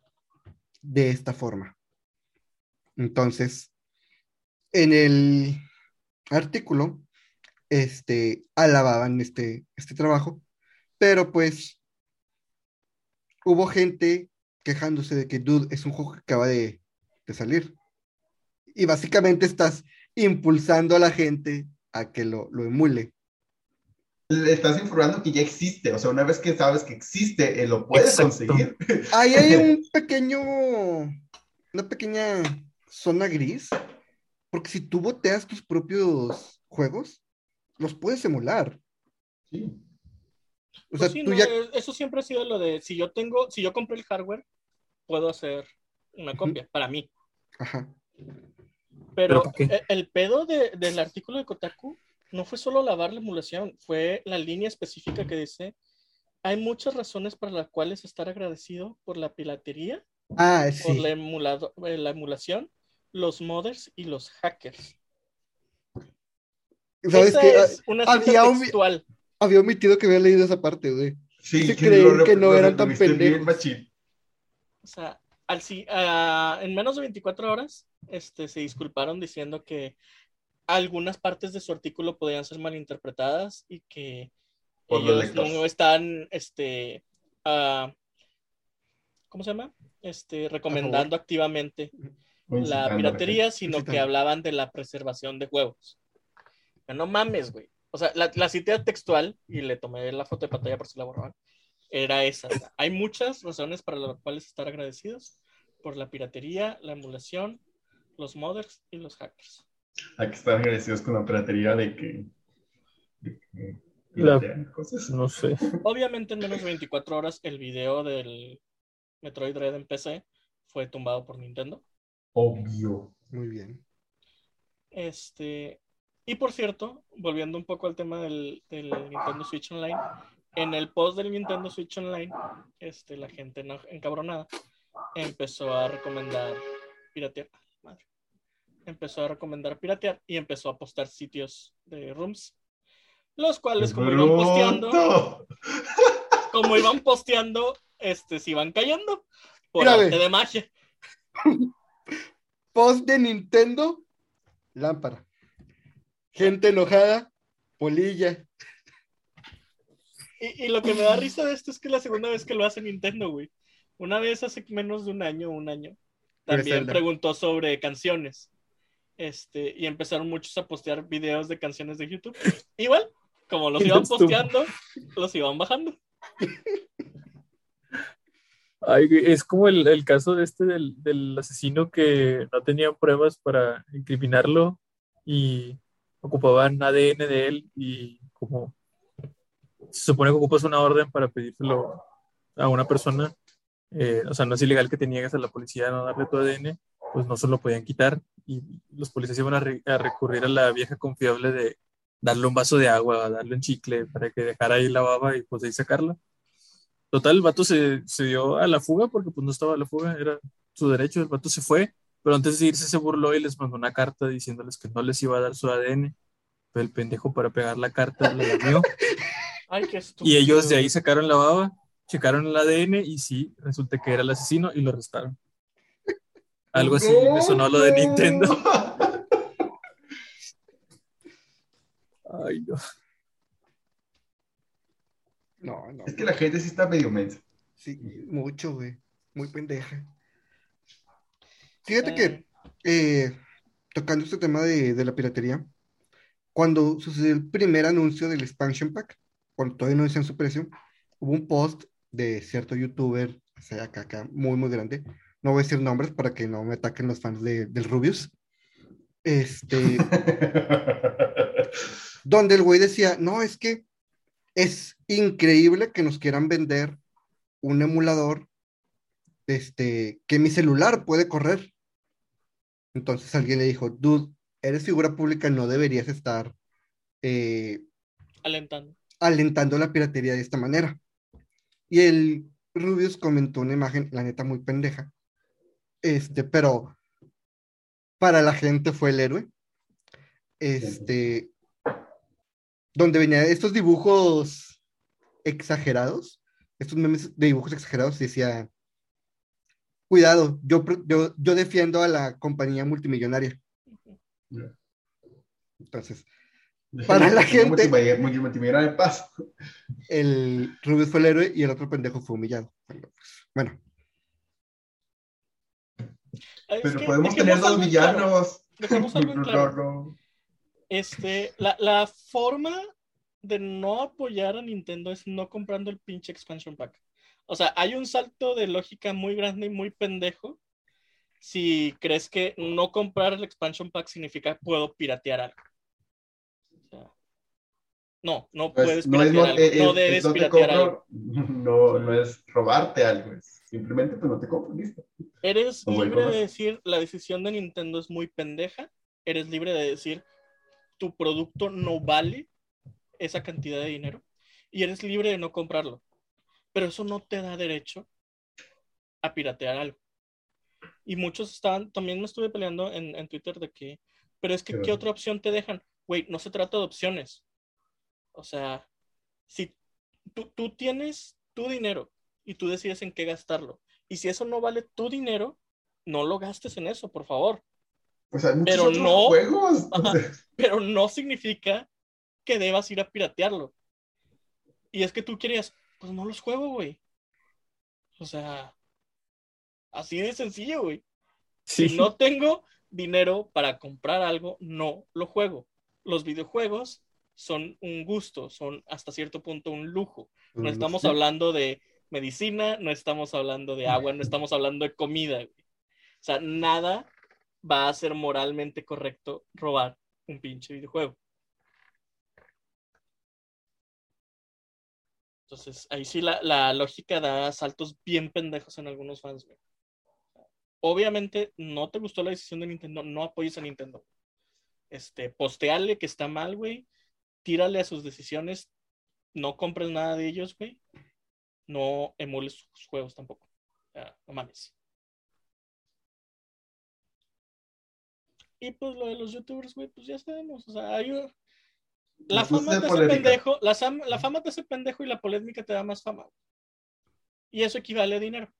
de esta forma. Entonces, en el artículo, este, alababan este, este trabajo, pero pues hubo gente quejándose de que, dude, es un juego que acaba de, de salir. Y básicamente estás impulsando a la gente a que lo, lo emule. Le estás informando que ya existe. O sea, una vez que sabes que existe, eh, lo puedes Exacto. conseguir. (laughs) Ahí hay un (laughs) pequeño, una pequeña zona gris, porque si tú boteas tus propios juegos, los puedes emular. Sí. O sea, Pues sí, tú no, ya, Eso siempre ha sido lo de si yo tengo, si yo compré el hardware, puedo hacer una copia para mí. ajá, Pero ¿por e- el pedo de- del artículo de Kotaku no fue solo lavar la emulación, fue la línea específica que dice, hay muchas razones para las cuales estar agradecido por la piratería, ah, por sí, la, emulado- eh, la emulación, los modders y los hackers. sabes Esa que es una cita había textual. había omitido que había leído esa parte, güey. Sí, Se que creen lo- que no lo eran tan pendejos. O sea, al, ah, en menos de 24 horas este, se disculparon diciendo que algunas partes de su artículo podían ser malinterpretadas y que Por ellos no están, este, ah, ¿cómo se llama? Este, recomendando activamente la piratería, sino que hablaban de la preservación de juegos. No mames, güey. O sea, la, la cita textual, y le tomé la foto de pantalla por si la borraban, era esa. Hay muchas razones para las cuales estar agradecidos por la piratería, la emulación, los modders y los hackers. Hay que estar agradecidos con la piratería de que. de que La- cosas. No sé. Obviamente, en menos de 24 horas, el video del Metroid Dread en PC fue tumbado por Nintendo. Obvio. Muy bien. Este, y por cierto, volviendo un poco al tema del, del Nintendo Switch Online, en el post del Nintendo Switch Online, este, la gente encabronada empezó a recomendar piratear. Madre. Empezó a recomendar piratear y empezó a postar sitios de rooms, los cuales como iban posteando, como iban posteando, este, se iban cayendo por arte de magia. (laughs) Post de Nintendo, lámpara. Gente enojada, polilla. Y, y lo que me da risa de esto es que es la segunda vez que lo hace Nintendo, güey. Una vez hace menos de un año, un año, también preguntó sobre canciones. Este, y empezaron muchos a postear videos de canciones de YouTube. Igual, como los (laughs) iban posteando, los iban bajando. Ay, es como el, el caso de este del, del asesino que no tenían pruebas para incriminarlo y ocupaban ADN de él y como se supone que ocupas una orden para pedírselo a una persona, eh, o sea, no es ilegal que te niegues a la policía a no darle tu ADN, pues no se lo podían quitar y los policías iban a, re- a recurrir a la vieja confiable de darle un vaso de agua, darle un chicle para que dejara ahí la baba y pues ahí sacarla. Total, el vato se, se dio a la fuga porque pues no estaba a la fuga, era su derecho, el vato se fue, pero antes de irse se burló y les mandó una carta diciéndoles que no les iba a dar su ADN. Pero el pendejo para pegar la carta la lamió (laughs) Ay, qué estúpido. y ellos de ahí sacaron la baba, checaron el ADN y sí, resulta que era el asesino y lo arrestaron. Algo así me sonó lo de. Nintendo. Ay, no. No, no. Es que la gente sí está medio mensa. Sí, mucho, güey. Muy pendeja. Fíjate Eh, que, eh, tocando este tema de, de la piratería, cuando sucedió el primer anuncio del expansion pack, cuando todavía no decían su precio, hubo un post de cierto youtuber, o sea, acá, acá, muy, muy grande. No voy a decir nombres para que no me ataquen los fans de, del Rubius. Este, (laughs) donde el güey decía, no, es que es increíble que nos quieran vender un emulador este, que mi celular puede correr. Entonces alguien le dijo, dude, eres figura pública, no deberías estar eh, alentando. Alentando la piratería de esta manera. Y el Rubius comentó una imagen, la neta, muy pendeja. Este, pero para la gente fue el héroe. Este, donde venía estos dibujos exagerados, estos memes de dibujos exagerados, decía, cuidado, yo, yo, yo defiendo a la compañía multimillonaria. Entonces, (laughs) Para la gente. De paz. el Rubius fue el héroe y el otro pendejo fue humillado. Bueno, pues, Es Pero que podemos tener dos claro, villanos. (laughs) claro. no. Este, la, la forma de no apoyar a Nintendo es no comprando el pinche expansion pack. O sea, hay un salto de lógica muy grande y muy pendejo si crees que no comprar el expansion pack significa puedo piratear algo. No, no Pues, puedes no es piratear no, algo. eh, no eh, debes no te piratear algo. (laughs) no, no es robarte algo, es simplemente pues no te compro, listo. Eres libre de decir la decisión de Nintendo es muy pendeja. Eres libre de decir tu producto no vale esa cantidad de dinero. Y eres libre de no comprarlo. Pero eso no te da derecho a piratear algo. Y muchos estaban, también me estuve peleando en, en Twitter de que, pero es que, Qué ¿qué otra opción te dejan? Güey, no se trata de opciones. O sea, si tú, tú tienes tu dinero y tú decides en qué gastarlo. Y si eso no vale tu dinero, no lo gastes en eso, por favor. Pues hay muchos Pero otros no- juegos. (laughs) Ajá. Pero no significa que debas ir a piratearlo. Y es que tú querías, pues no los juego, güey. O sea, así de sencillo, güey. Sí, Si no tengo dinero para comprar algo, no lo juego. Los videojuegos son un gusto, son hasta cierto punto un lujo. No estamos hablando de medicina, no estamos hablando de agua, no estamos hablando de comida. güey. O sea, nada va a ser moralmente correcto robar un pinche videojuego. Entonces, ahí sí la, la lógica da saltos bien pendejos en algunos fans, güey. Obviamente, no te gustó la decisión de Nintendo, no apoyes a Nintendo. Este, posteale que está mal, güey. Tírale a sus decisiones. No compres nada de ellos, güey. No emules sus juegos tampoco. O sea, no mames. Y pues lo de los youtubers, güey, pues ya sabemos. O sea, hay un- La fama te hace pendejo, la, sam- la fama te hace pendejo y la polémica te da más fama. Y eso equivale a dinero.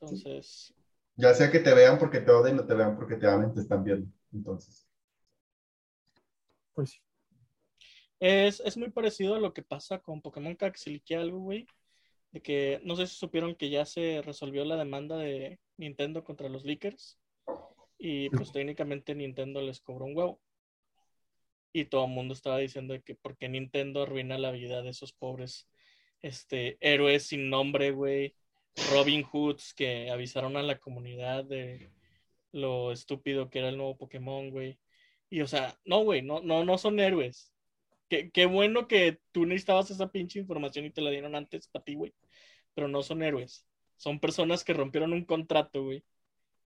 Entonces, Ya sea que te vean porque te odien o te vean porque te amen, te están viendo. Entonces, pues sí. Es, es muy parecido a lo que pasa con Pokémon liquea algo, güey. De que no sé si supieron que ya se resolvió la demanda de Nintendo contra los leakers. Y pues (laughs) técnicamente Nintendo les cobró un huevo. Y todo el mundo estaba diciendo de que por qué Nintendo arruina la vida de esos pobres este, héroes sin nombre, güey. Robin Hoods que avisaron a la comunidad de lo estúpido que era el nuevo Pokémon, güey. Y o sea, no, güey, no, no, no son héroes. Qué, qué bueno que tú necesitabas esa pinche información y te la dieron antes para ti, güey. Pero no son héroes. Son personas que rompieron un contrato, güey.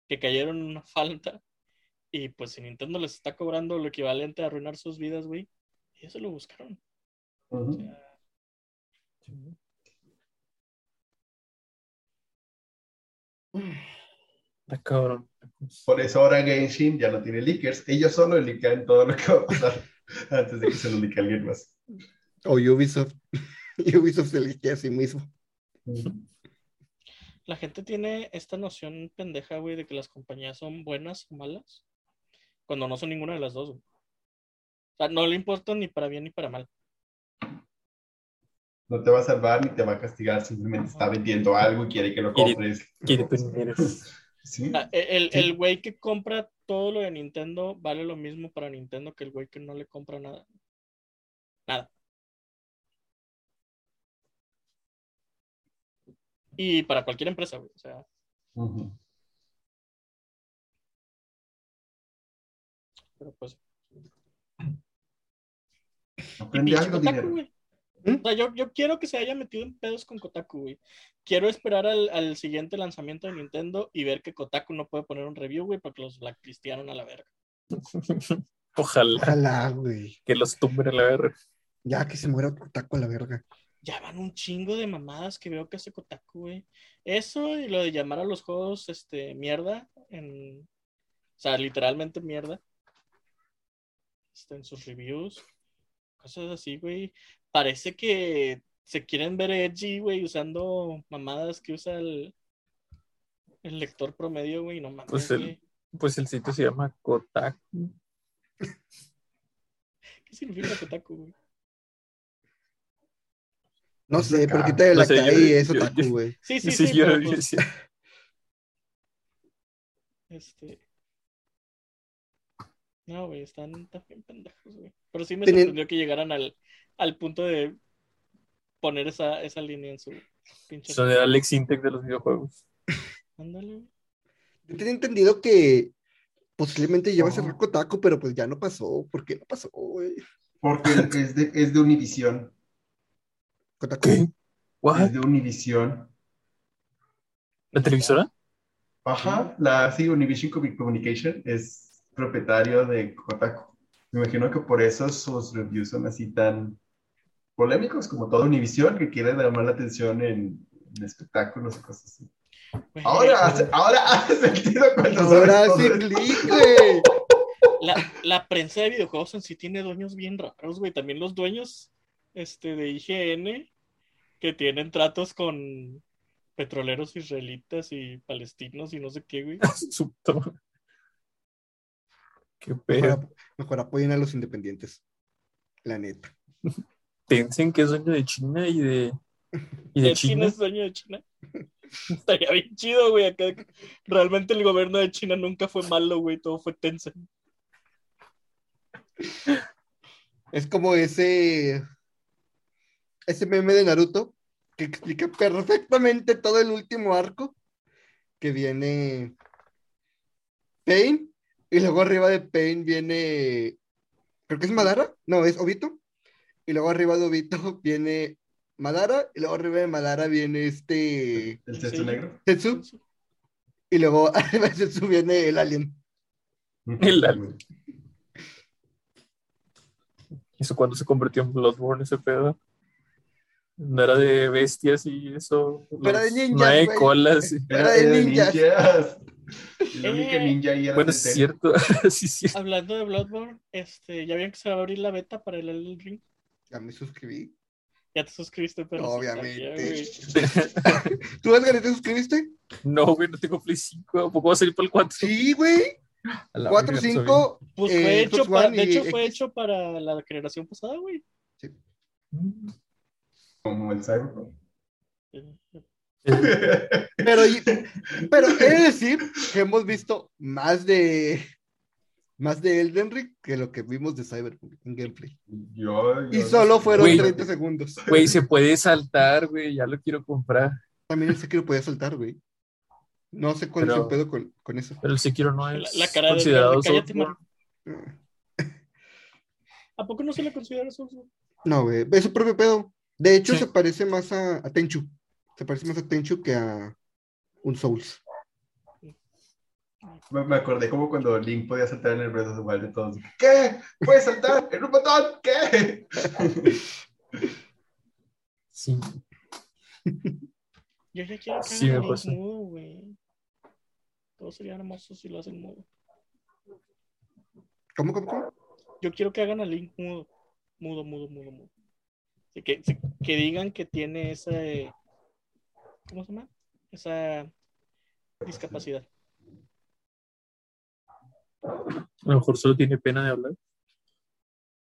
Que cayeron en una falta. Y pues si Nintendo les está cobrando lo equivalente a arruinar sus vidas, güey. Ellos se lo buscaron. O ujú. sea, Sí. Está cabrón. por eso ahora Genshin ya no tiene leakers. Ellos solo leakean todo lo que va a pasar (laughs) antes de que se lo leakee alguien más. O Ubisoft. (laughs) Ubisoft se elige a sí mismo. La gente tiene esta noción pendeja, güey, de que las compañías son buenas o malas. Cuando no son ninguna de las dos, güey. O sea, no le importa ni para bien ni para mal. No te va a salvar ni te va a castigar, simplemente está vendiendo algo y quiere que lo Quiere- compres. Quiere tu dinero. (laughs) Sí, e, el, Sí. el güey que compra todo lo de Nintendo vale lo mismo para Nintendo que el güey que no le compra nada. Nada. Y para cualquier empresa, güey. O sea, pero pues. Aprende algo. O sea, yo, yo quiero que se haya metido en pedos con Kotaku, güey. Quiero esperar al, al siguiente lanzamiento de Nintendo y ver que Kotaku no puede poner un review, güey, porque los blacklistearon a la verga. (laughs) Ojalá Ojalá, güey. que los tumben a la verga. Ya que se muera taco a la verga. Ya van un chingo de mamadas que veo que hace Kotaku, güey. Eso y lo de llamar a los juegos, este, mierda, en... O sea, literalmente mierda. Este, en sus reviews. Cosas así, güey. Parece que se quieren ver edgy, güey, usando mamadas que usa el, el lector promedio, güey. No mames, Pues el-. Pues el sitio se llama Kotaku. ¿Qué significa Kotaku, güey? No Es sé, acá. pero quítale No la sé, yo- eso, yo- Taku, yo- güey. Sí, sí, Sí, sí. yo, yo pues, decía, este... No, güey, están también pendejos, güey. Pero sí me sorprendió que llegaran al, al punto de poner esa, esa línea en su pinche. son el Alex Intec de los videojuegos. Ándale, güey. Yo tenía entendido que posiblemente lleva a ser Oh. Kotaku, pero pues ya no pasó. ¿Por qué no pasó, güey? Porque es de, es de Univision. Kotaku. ¿Qué? Es ¿What? de Univision. ¿La televisora? Ajá, la sí, Univision Communication es propietario de Kotaku. Me imagino que por eso sus reviews son así tan polémicos como toda Univision que quiere llamar la atención en, en espectáculos y cosas así. Güey, Ahora, hace- ahora (laughs) hace sentido cuando Ahora esto. clic, güey. (laughs) La, la prensa de videojuegos en sí tiene dueños bien raros, güey. También los dueños este, de IGN que tienen tratos con petroleros israelitas y palestinos y no sé qué, güey. (laughs) Qué Mejor, pedo. ap- mejor apoyen a los independientes. La neta. Tencent, que es dueño de China y de, y de ¿El China China. es dueño de China? (laughs) Estaría bien chido, güey. Acá realmente el gobierno de China nunca fue malo, güey. Todo fue Tencent. Es como ese. Ese meme de Naruto que explica perfectamente todo el último arco. Que viene. Pain. Y luego arriba de Pain viene. Creo que es Madara. No, es Obito. Y luego arriba de Obito (laughs) viene Madara. Y luego arriba de Madara viene este. El Sí. negro. Tetsu. Y luego (laughs) arriba de Tetsu viene el alien. El alien. Eso cuando se convirtió en Bloodborne ese pedo. No era de bestias y eso. Era de ninjas, Nueve güey. colas. Era de ninjas. Y la única Eh. ninja ahí era Bueno, de es Tere. cierto. (laughs) sí, es cierto. Hablando de Bloodborne, este, ¿ya vieron que se va a abrir la beta para el Elden Ring? Ya me suscribí. Ya te suscribiste, pero. sí Obviamente. sabía. (laughs) ¿Tú, Edgar, te suscribiste? No, güey, no tengo Play 5. ¿A poco va a salir para el 4? Sí, güey. A la 4, verga, no 5. Pues eh, fue hecho para, de y hecho fue X. hecho para la generación pasada, güey. sabía. Como el Cyberpunk. Pero, pero he de decir que hemos visto más de más de Elden Ring que lo que vimos de Cyberpunk en gameplay. Yo, Y solo fueron Güey. 30 segundos. Güey, se (laughs) puede saltar, güey. Ya lo quiero comprar. También el Sekiro podía saltar, güey. No sé cuál es el pedo con, con eso. Pero el Sekiro no es la cara de considerado man. (laughs) ¿A poco no se le considera Soulsborne? No, güey, es su propio pedo. De hecho, Sí. se parece más a, a Tenchu. Se parece más a Tenchu que a un Souls. Me, me acordé como cuando Link podía saltar en el Breath of the Wild de todos. ¿Qué? ¿Puedes saltar en un botón? ¿Qué? (laughs) Sí. Yo ya quiero que Sí, hagan pasa. mudo, güey. Todo sería hermoso si lo hacen mudo. ¿Cómo, cómo, cómo? Yo quiero que hagan a Link mudo. Mudo, mudo, mudo, mudo. Que, que digan que tiene esa. ¿Cómo se llama? Esa discapacidad. A lo mejor solo tiene pena de hablar.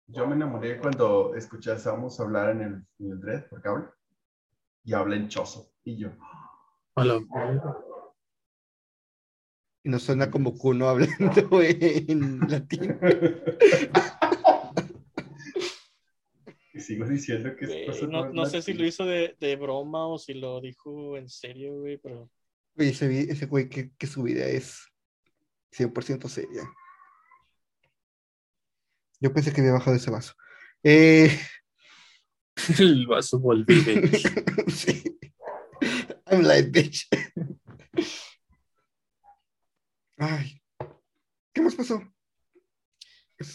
Yo me enamoré cuando escuché a Samus hablar en el, en el Dread por cable. Y habla en choso. Y yo. A la verga. Y nos suena como Kuno hablando (laughs) en latín. (laughs) y sigo diciendo que Güey, es no, no sé si lo hizo de, de broma o si lo dijo en serio, güey, pero. Ese, vi- ese güey que, que su vida es 100% seria. Yo pensé que había bajado ese vaso. Eh, (laughs) El vaso volví. (laughs) sí. I'm like, bitch. Ay. ¿Qué más pasó?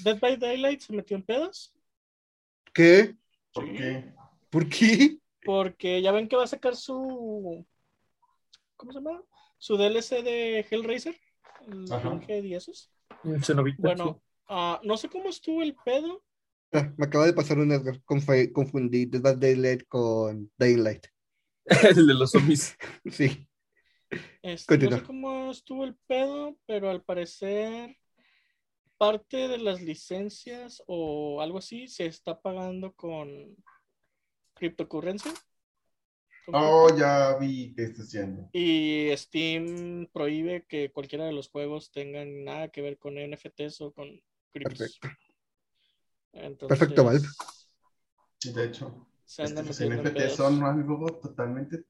Dead by Daylight se metió en pedos. ¿Qué? ¿Por qué? ¿Por qué? Porque ya ven que va a sacar su. ¿Cómo se llama? Su DLC de Hellraiser. Y esos. Bueno, ah, no sé cómo estuvo el pedo. Ah, me acaba de pasar un Edgar. Conf- confundí Daylight con Daylight. (laughs) el de los zombies. (laughs) Sí. Este, no sé cómo estuvo el pedo, pero al parecer parte de las licencias o algo así se está pagando con cryptocurrency. Oh, ya vi que está haciendo. Y Steam prohíbe que cualquiera de los juegos tengan nada que ver con NFTs o con criptos. Perfecto. Entonces, Perfecto, Valve. Sí, de hecho, Se andan estos metiendo en NFT pedos. son algo totalmente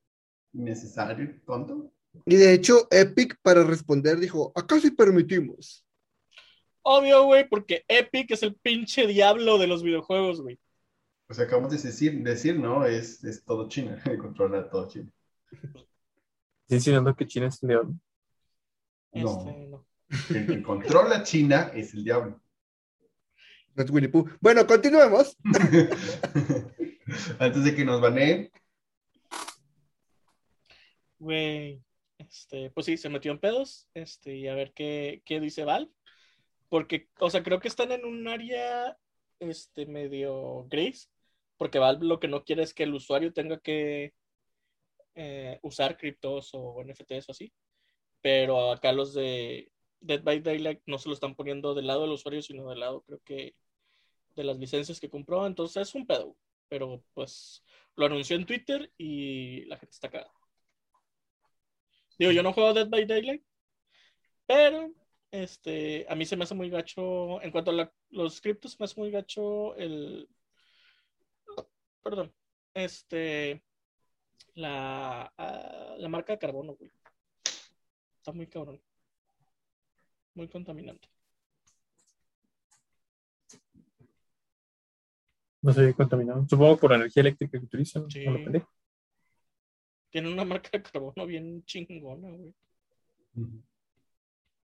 innecesario y tonto. Y de hecho, Epic para responder dijo, acá sí permitimos. Obvio, güey, porque Epic es el pinche diablo de los videojuegos, güey. Pues acabamos de decir, decir ¿no? Es, es todo China, (laughs) controla todo China. ¿Estás que China es el? No. Este, no. El que controla China es el diablo. No es Winnie Pooh. Bueno, continuemos. (laughs) Antes de que nos baneen, Güey, este, pues sí, se metió en pedos, este, y a ver qué, qué dice Valve, porque, o sea, creo que están en un área, este, medio gris, porque Valve lo que no quiere es que el usuario tenga que eh, usar criptos o NFTs o así, pero acá los de Dead by Daylight no se lo están poniendo del lado del usuario, sino del lado, creo que, de las licencias que compró, entonces es un pedo, pero pues lo anunció en Twitter y la gente está cagada. Digo, yo no juego Dead by Daylight, pero este, a mí se me hace muy gacho, en cuanto a los criptos, me hace muy gacho el, perdón, este, la, ah, la marca de carbono, güey. Está muy cabrón. Muy contaminante. No sé, contaminado. Supongo por la energía eléctrica que utilizan. Sí. Tiene una marca de carbono bien chingona, güey.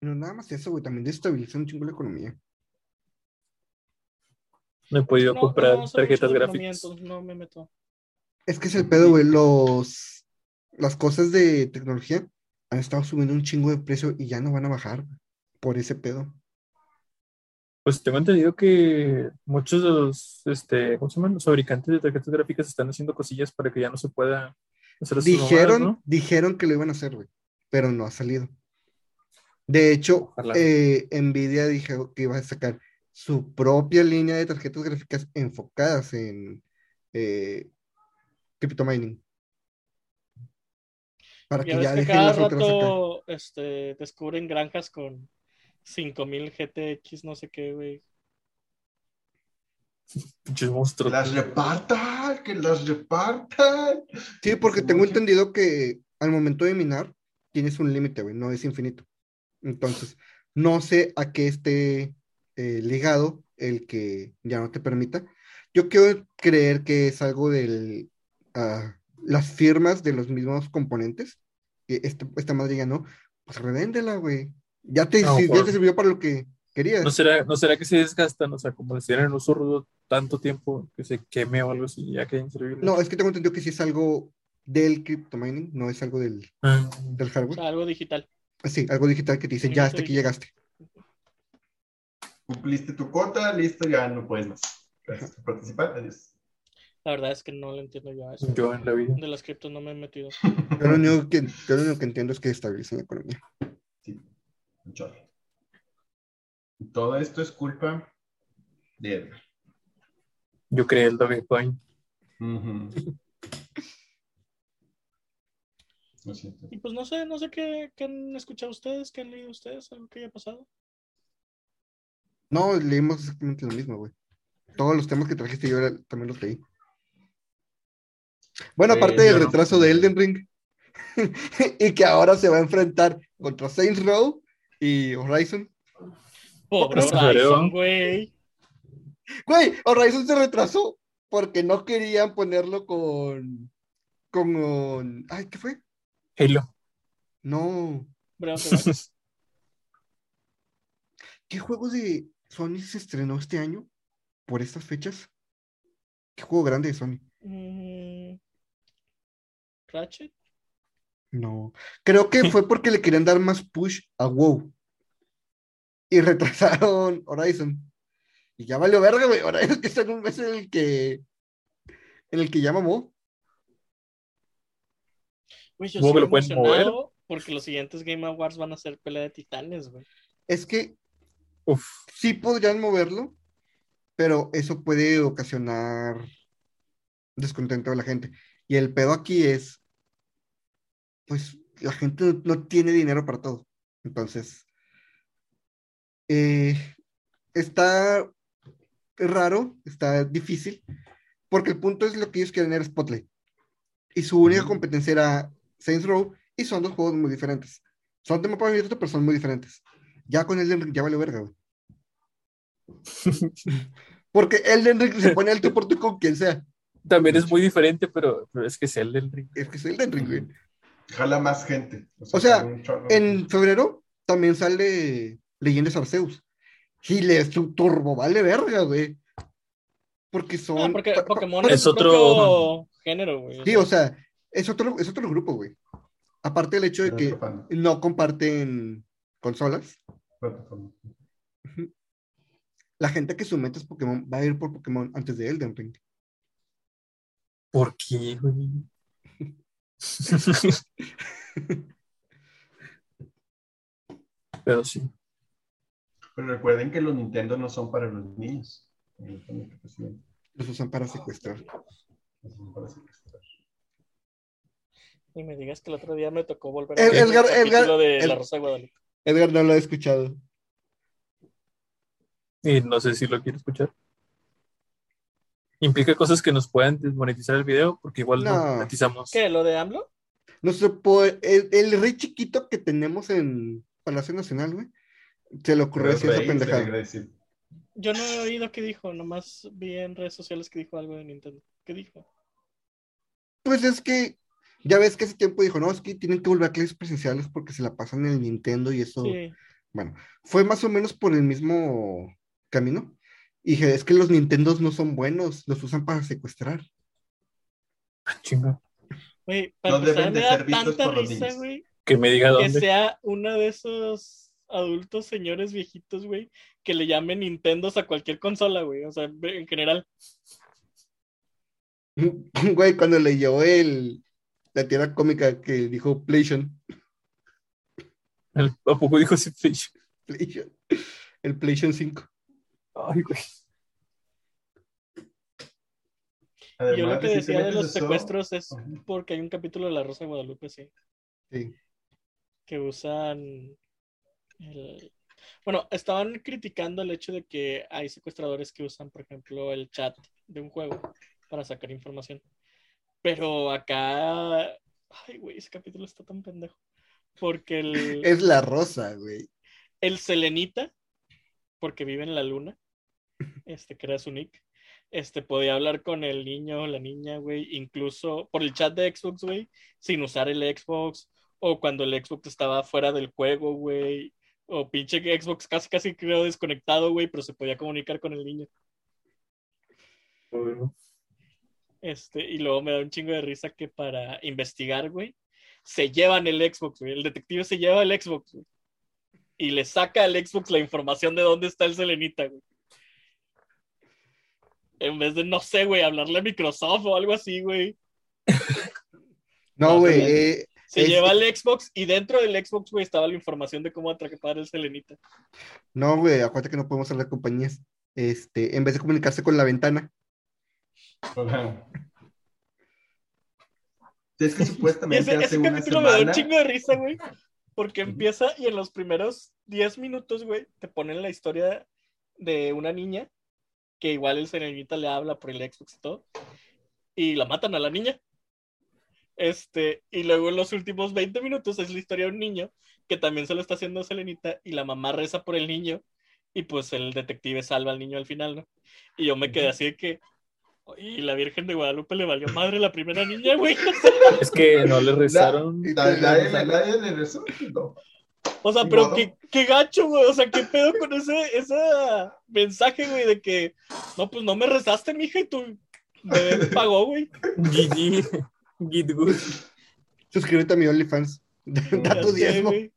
No, nada más eso, güey. También destabiliza un chingo la economía. No he podido No, comprar no tarjetas gráficas. no me meto. Es que es el pedo, güey. Los, las cosas de tecnología han estado subiendo un chingo de precio y ya no van a bajar por ese pedo. Pues tengo entendido que muchos de los, este, ¿cómo se llaman? Los fabricantes de tarjetas gráficas están haciendo cosillas para que ya no se pueda hacer Dijeron, dijeron que lo iban a hacer, güey, pero no ha salido. De hecho, eh, Nvidia dijo que iba a sacar su propia línea de tarjetas gráficas enfocadas en eh, crypto mining. Para Ya que ya que dejen cada las otras acá. rato este, descubren granjas con 5000 GTX, no sé qué, güey. Pinches monstruos. las repartan, que las repartan. Sí, porque tengo entendido que al momento de minar tienes un límite, güey, no es infinito. Entonces, no sé a qué esté eh, ligado el que ya no te permita. Yo quiero creer que es algo de las firmas de los mismos componentes. Que esta, esta madre ya no, pues revéndela, güey. Ya te, No, si- ya por- te sirvió para lo que querías. ¿No será, ¿No será que se desgastan? O sea, como les tienen en uso rudo tanto tiempo que se queme o algo así, ya que inservible. No, es que tengo entendido que sí es algo del crypto mining, no es algo del, Ah, del O hardware. sea, algo digital. Sí, algo digital que te dice, Sí, ya hasta aquí llegaste. Cumpliste tu cuota, listo, ya no puedes más. Gracias por participar, adiós. La verdad es que no lo entiendo yo a eso. yo en la vida. De las criptos no me he metido. (laughs) Yo lo único que, yo lo único que entiendo es que estabiliza la economía. Sí, un chorro. Todo esto es culpa de Edgar. Yo creé el Dogecoin. Lo siento. Y pues no sé, no sé qué, qué han escuchado ustedes, qué han leído ustedes, algo que haya pasado. No, leímos exactamente lo mismo, güey. Todos los temas que trajiste yo era- también los leí. Bueno, Eh, aparte del no. retraso de Elden Ring. (laughs) y que ahora se va a enfrentar contra Saints Row y Horizon. Pobre Horizon, güey. Güey, Horizon se retrasó porque no querían ponerlo con. con. Ay, ¿qué fue? Halo. No. ¿Qué juego de Sony se estrenó este año por estas fechas? ¿Qué juego grande de Sony? Mm, Ratchet. No. Creo que fue (laughs) porque le querían dar más push a WoW. Y retrasaron Horizon. Y ya valió verga, güey. Ahora es que está en un mes en el que. En el que ya mamó. Güey, yo lo pueden emocionado porque los siguientes Game Awards van a ser pelea de titanes, güey. Es que Uf, sí podrían moverlo, pero eso puede ocasionar descontento de la gente. Y el pedo aquí es, pues la gente no, tiene dinero para todo. Entonces, eh, está raro, está difícil, porque el punto es lo que ellos quieren era Spotlight. Y su única competencia era Saints Row, y son dos juegos muy diferentes. Son de mapa abierto, pero son muy diferentes. Ya con Elden Ring ya vale verga, güey. (laughs) Porque Elden Ring se pone al tú por tú con quien sea. también es muy diferente, pero, pero es que es el del ring. Es que es Elden Ring, güey. Jala más gente. O sea, En febrero también sale Leyendas Arceus. Y le su turbo vale verga, güey. Porque son. Ah, porque Pokémon es Es otro género, güey. Sí, o sea, es otro, es otro grupo, güey. Aparte del hecho de que no comparten consolas, fan. la gente que su meta es Pokémon va a ir por Pokémon antes de Elden Ring. ¿Por qué, güey? (laughs) Pero sí. Pero recuerden que los Nintendo no son para los niños. Los Los usan para secuestrar. para secuestrar. Y me digas que el otro día me tocó volver El- ver Edgar- el Edgar- de el- La Rosa de Guadalupe. Edgar no lo he escuchado. Y no sé si lo quiero escuchar. Implica cosas que nos puedan desmonetizar el video, porque igual no, monetizamos. ¿Qué? ¿Lo de AMLO? El, el rey chiquito que tenemos en Palacio Nacional, güey, se le ocurrió decir esa pendejada. Yo no he oído qué dijo, nomás vi en redes sociales que dijo algo de Nintendo. ¿Qué dijo? Pues es que ya ves que ese tiempo dijo, no, es que tienen que volver a clases presenciales porque se la pasan en el Nintendo y eso. Sí. Bueno, fue más o menos por el mismo camino. Y dije, es que los Nintendos no son buenos, los usan para secuestrar. Ah, chinga. Güey, para No empezar deben de me da ser vistos tanta por los risa, niños. güey, Que me diga que dónde. sea uno de esos adultos señores viejitos, güey, que le llamen Nintendos a cualquier consola, güey. O sea, en general. (laughs) Güey, cuando leyó el, la tierra cómica que dijo PlayStation, El- ¿A poco dijo ese fish? PlayStation, el PlayStation 5. Ay, güey. Yo lo que decía de los secuestros es porque hay un capítulo de La Rosa de Guadalupe, sí, Sí. que usan el... Bueno, estaban criticando el hecho de que hay secuestradores que usan, por ejemplo, el chat de un juego para sacar información. Pero acá... Ay, güey, ese capítulo está tan pendejo. Porque el... (laughs) Es la rosa, güey. el Selenita, porque vive en la luna, este, que era su nick, este, podía hablar con el niño o la niña, güey, incluso por el chat de Xbox, güey, sin usar el Xbox, o cuando el Xbox estaba fuera del juego, güey, o pinche Xbox casi casi quedó desconectado, güey, pero se podía comunicar con el niño. Bueno, Este, y luego me da un chingo de risa que para investigar, güey, se llevan el Xbox, güey. El detective se lleva el Xbox, güey. Y le saca al Xbox la información de dónde está el Selenita, güey. En vez de, no sé, güey, hablarle a Microsoft o algo así, güey. (laughs) No, güey. eh, Se Es- lleva el Xbox y dentro del Xbox, güey, estaba la información de cómo atrapar el Selenita. no, güey, acuérdate que no podemos hablar de compañías. Este, en vez de comunicarse con la ventana. Es que (laughs) supuestamente ese, hace ese una me da un chingo de risa, güey. Porque empieza y en los primeros 10 minutos, güey, te ponen la historia de una niña que igual el serenita le habla por el Xbox y todo. Y la matan a la niña. Este, y luego en los últimos 20 minutos es la historia de un niño que también se lo está haciendo Selenita y la mamá reza por el niño y pues el detective salva al niño al final, ¿no? Y yo me quedé así de que, y la Virgen de Guadalupe le valió madre la primera niña, güey. Es que no le rezaron. Nadie, le rezó, no. O sea, pero qué, qué gacho, güey. O sea, qué pedo con ese, ese mensaje, güey, de que no, pues no me rezaste, mija, y tu bebé me pagó, güey. GG. Git good. Suscríbete a mi OnlyFans. Da tu sé, diezmo. güey.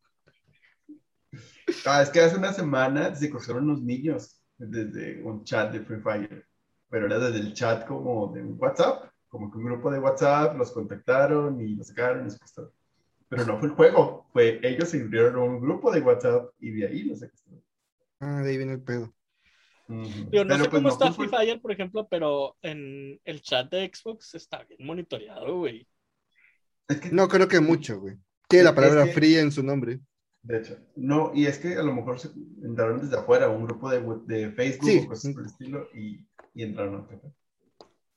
Ah, es que hace una semana se cogieron unos niños desde un chat de Free Fire, pero era desde el chat como de un WhatsApp, como que un grupo de WhatsApp los contactaron y los sacaron y secuestraron. Pero no fue el juego, fue ellos se unieron a un grupo de WhatsApp y de ahí los secuestraron. Ah, de ahí viene el pedo. Ujú. Yo no Pero, sé pues, cómo está Free Fire, por ejemplo, pero en el chat de Xbox está bien monitoreado, güey. Es que, No creo que mucho, güey. Tiene la Es palabra que- fría en su nombre. De hecho, no, y es que a lo mejor se entraron desde afuera, un grupo de, de Facebook Sí. o cosas por el estilo, y, y entraron a.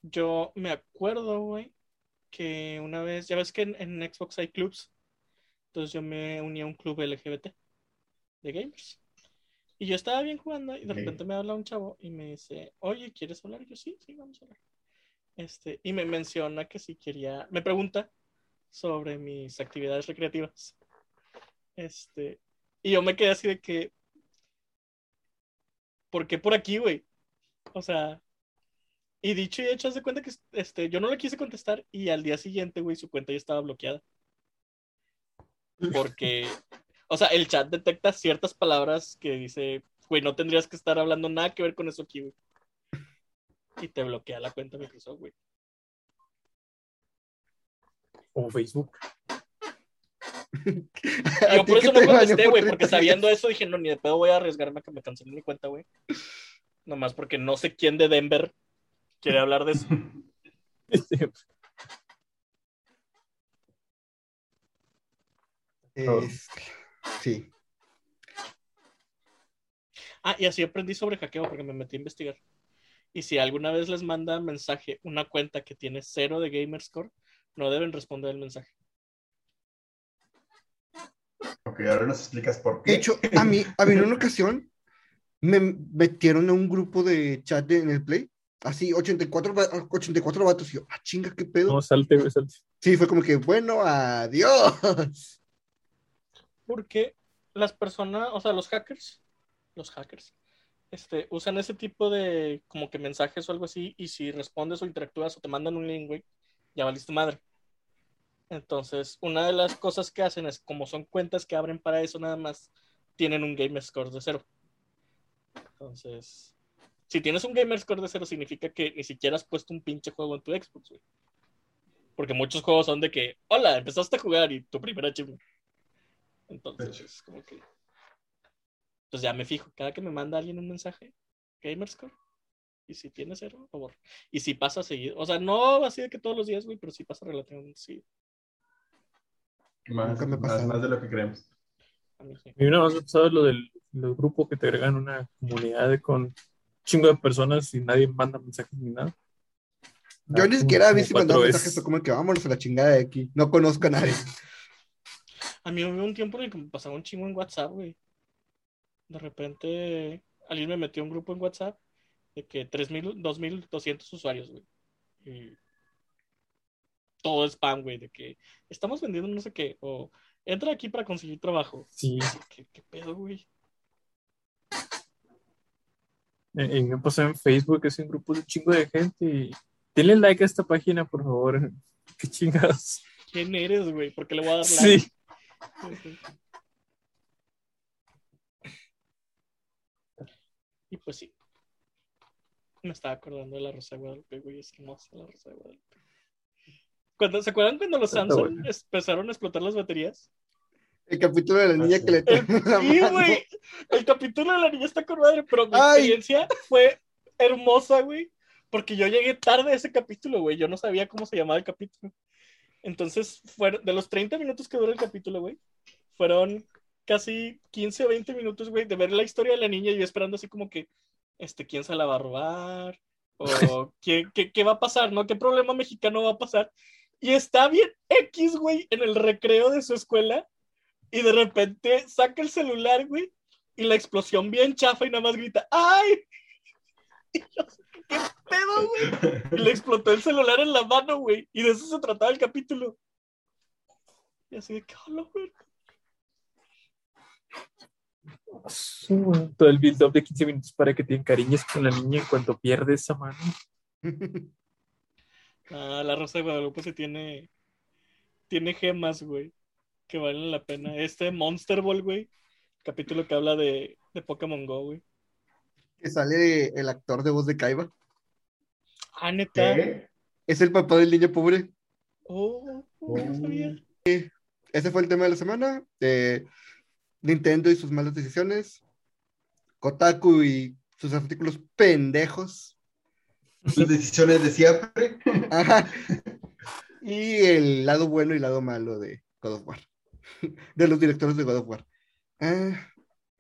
Yo me acuerdo, güey, que una vez, ya ves que en, en Xbox hay clubs. Entonces yo me uní a un club LGBT de gamers. Y yo estaba bien jugando y de repente me habla un chavo y me dice, oye, ¿quieres hablar? Y yo, sí, sí, vamos a hablar. Este, y me menciona que si quería, me pregunta sobre mis actividades recreativas. Este, y yo me quedé así de que, ¿por qué por aquí, güey? O sea, y dicho y hecho, haz de cuenta que este, yo no le quise contestar y al día siguiente, güey, su cuenta ya estaba bloqueada. Porque, (laughs) o sea, el chat detecta ciertas palabras que dice, güey, no tendrías que estar hablando nada que ver con eso aquí, güey. Y te bloquea la cuenta Microsoft, güey. O Facebook. Y ¿A yo por eso no contesté, güey, 30 porque sabiendo eso dije, no, ni de pedo voy a arriesgarme a que me cancelen mi cuenta, güey. Nomás porque no sé quién de Denver quiere hablar de eso. (laughs) Este, sí. Ah, y así aprendí sobre hackeo porque me metí a investigar. Y si alguna vez les manda mensaje una cuenta que tiene cero de Gamerscore, no deben responder el mensaje. Ok, ahora nos explicas por qué. De hecho, a mí, a mí en una ocasión me metieron a un grupo de chat de- en el Play. Así, 84, va- 84 vatos. Y yo, ah, chinga, qué pedo. no, salte, salte. Sí, fue como que, bueno, adiós. Porque las personas, o sea, los hackers, los hackers, este, usan ese tipo de como que mensajes o algo así, y si respondes o interactúas o te mandan un link, güey, ya valiste madre. Entonces, una de las cosas que hacen es, como son cuentas que abren para eso nada más, tienen un gamer score de cero. Entonces, si tienes un gamer score de cero, significa que ni siquiera has puesto un pinche juego en tu Xbox, güey. Porque muchos juegos son de que, hola, empezaste a jugar y tu primer achievement. Entonces, es como que. Pues ya me fijo, cada que me manda alguien un mensaje, Gamerscore, y si tiene cero, lo borro. Y si pasa seguido, o sea, no así de que todos los días, güey, pero sí pasa relativamente seguido. Más, Nunca me más, más de lo que creemos. A mí sí. Y una vez pasado lo del, del grupo que te agregan una comunidad de con chingo de personas y nadie manda mensajes ni nada. Yo Ah, ni siquiera vi como si cuatro mensajes, fue como que vámonos a la chingada de aquí. No conozco a nadie. A mí hubo un tiempo en el que me pasaba un chingo en WhatsApp, güey. De repente, alguien me metió un grupo en WhatsApp de que 3.000, 2.200 usuarios, güey. Y todo spam, güey, de que estamos vendiendo no sé qué, o entra aquí para conseguir trabajo. Sí, ¿Qué, qué pedo, güey? y me pasó en Facebook, es un grupo de un chingo de gente y denle like a esta página, por favor. (laughs) Qué chingados. ¿Quién eres, güey? ¿Por qué le voy a dar like? Sí. Y pues sí. Me estaba acordando de la Rosa de Guadalupe, güey. Es hermosa la Rosa de Guadalupe. Cuando, ¿Se acuerdan cuando los Samsung buena. empezaron a explotar las baterías? El capítulo de la niña que le El- la Sí, güey. El capítulo de la niña está con madre, pero mi Ay. experiencia fue hermosa, güey. Porque yo llegué tarde a ese capítulo, güey. Yo no sabía cómo se llamaba el capítulo. Entonces, fueron, de los 30 minutos que dura el capítulo, güey, fueron casi 15 o 20 minutos, güey, de ver la historia de la niña y yo esperando así como que, este, ¿quién se la va a robar? O (laughs) ¿qué, qué, qué va a pasar, no? ¿Qué problema mexicano va a pasar? Y está bien X, güey, en el recreo de su escuela y de repente saca el celular, güey, y la explosión bien chafa y nada más grita, ¡ay! (laughs) Y yo, ¿qué pedo, güey? Y le explotó el celular en la mano, güey. Y de eso se trataba el capítulo. Y así de que, hola, güey. Todo el build-up de 15 minutos para que te encariñes con la niña en cuanto pierdes esa mano. (laughs) Ah, la Rosa de Guadalupe se tiene. Tiene gemas, güey. Que valen la pena. Este Monster Ball, güey. Capítulo que habla de, de Pokémon Go, güey. que sale el actor de voz de Kaiba. Ah, neta. ¿Qué? Es el papá del niño pobre. Oh, oh, no sabía. Ese fue el tema de la semana. eh, Nintendo y sus malas decisiones. Kotaku y sus artículos pendejos. Sus decisiones de siempre. Ajá. Y el lado bueno y lado malo de God of War. De los directores de God of War. Ah,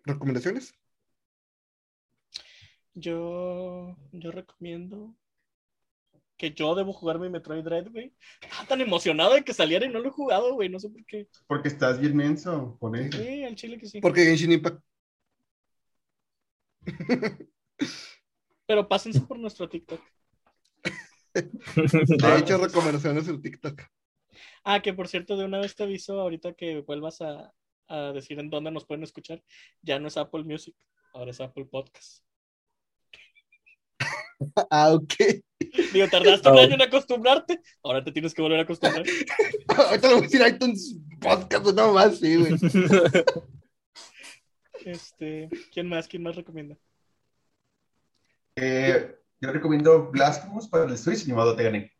¿Recomendaciones? Yo, yo recomiendo que yo debo jugar mi Metroid Dread, güey. Estaba tan emocionado de que saliera y no lo he jugado, güey. No sé por qué. Porque estás bien menso, por eso. Sí, al chile que sí. Porque Genshin Impact. Pero pásense por nuestro TikTok. (laughs) De hecho, recomendaciones en TikTok. Ah, que por cierto, de una vez te aviso ahorita que vuelvas a, a decir en dónde nos pueden escuchar. Ya no es Apple Music, ahora es Apple Podcast. (laughs) Ah, ok. Digo, tardaste un Oh. año en acostumbrarte, ahora te tienes que volver a acostumbrar. (laughs) Ahorita le voy a decir iTunes Podcast, no más, sí, güey. Este, ¿quién más? ¿Quién más recomienda? Eh, yo recomiendo Blasphemous para el Switch, ni modo te gané.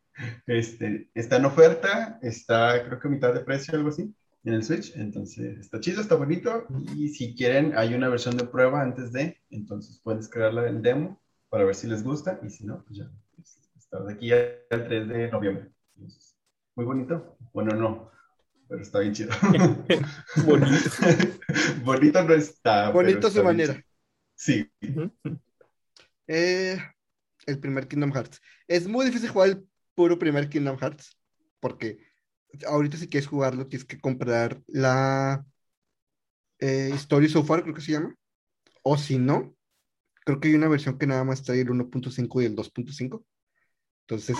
Este, está en oferta, está creo que a mitad de precio, algo así, en el Switch. Entonces, está chido, está bonito. Y si quieren, hay una versión de prueba antes de, entonces pueden descargarla el demo para ver si les gusta. Y si no, pues ya, pues, está de aquí al 3 de noviembre. Entonces, muy bonito. Bueno, no, pero está bien chido. (laughs) Bonito. (laughs) bonito no está. Bonito a su manera. chido. Sí. Eh, el primer Kingdom Hearts. Es muy difícil jugar el puro primer Kingdom Hearts, porque ahorita si quieres jugarlo tienes que comprar la eh, Story So Far, creo que se llama. O si no, creo que hay una versión que nada más trae el 1.5 y el 2.5. Entonces,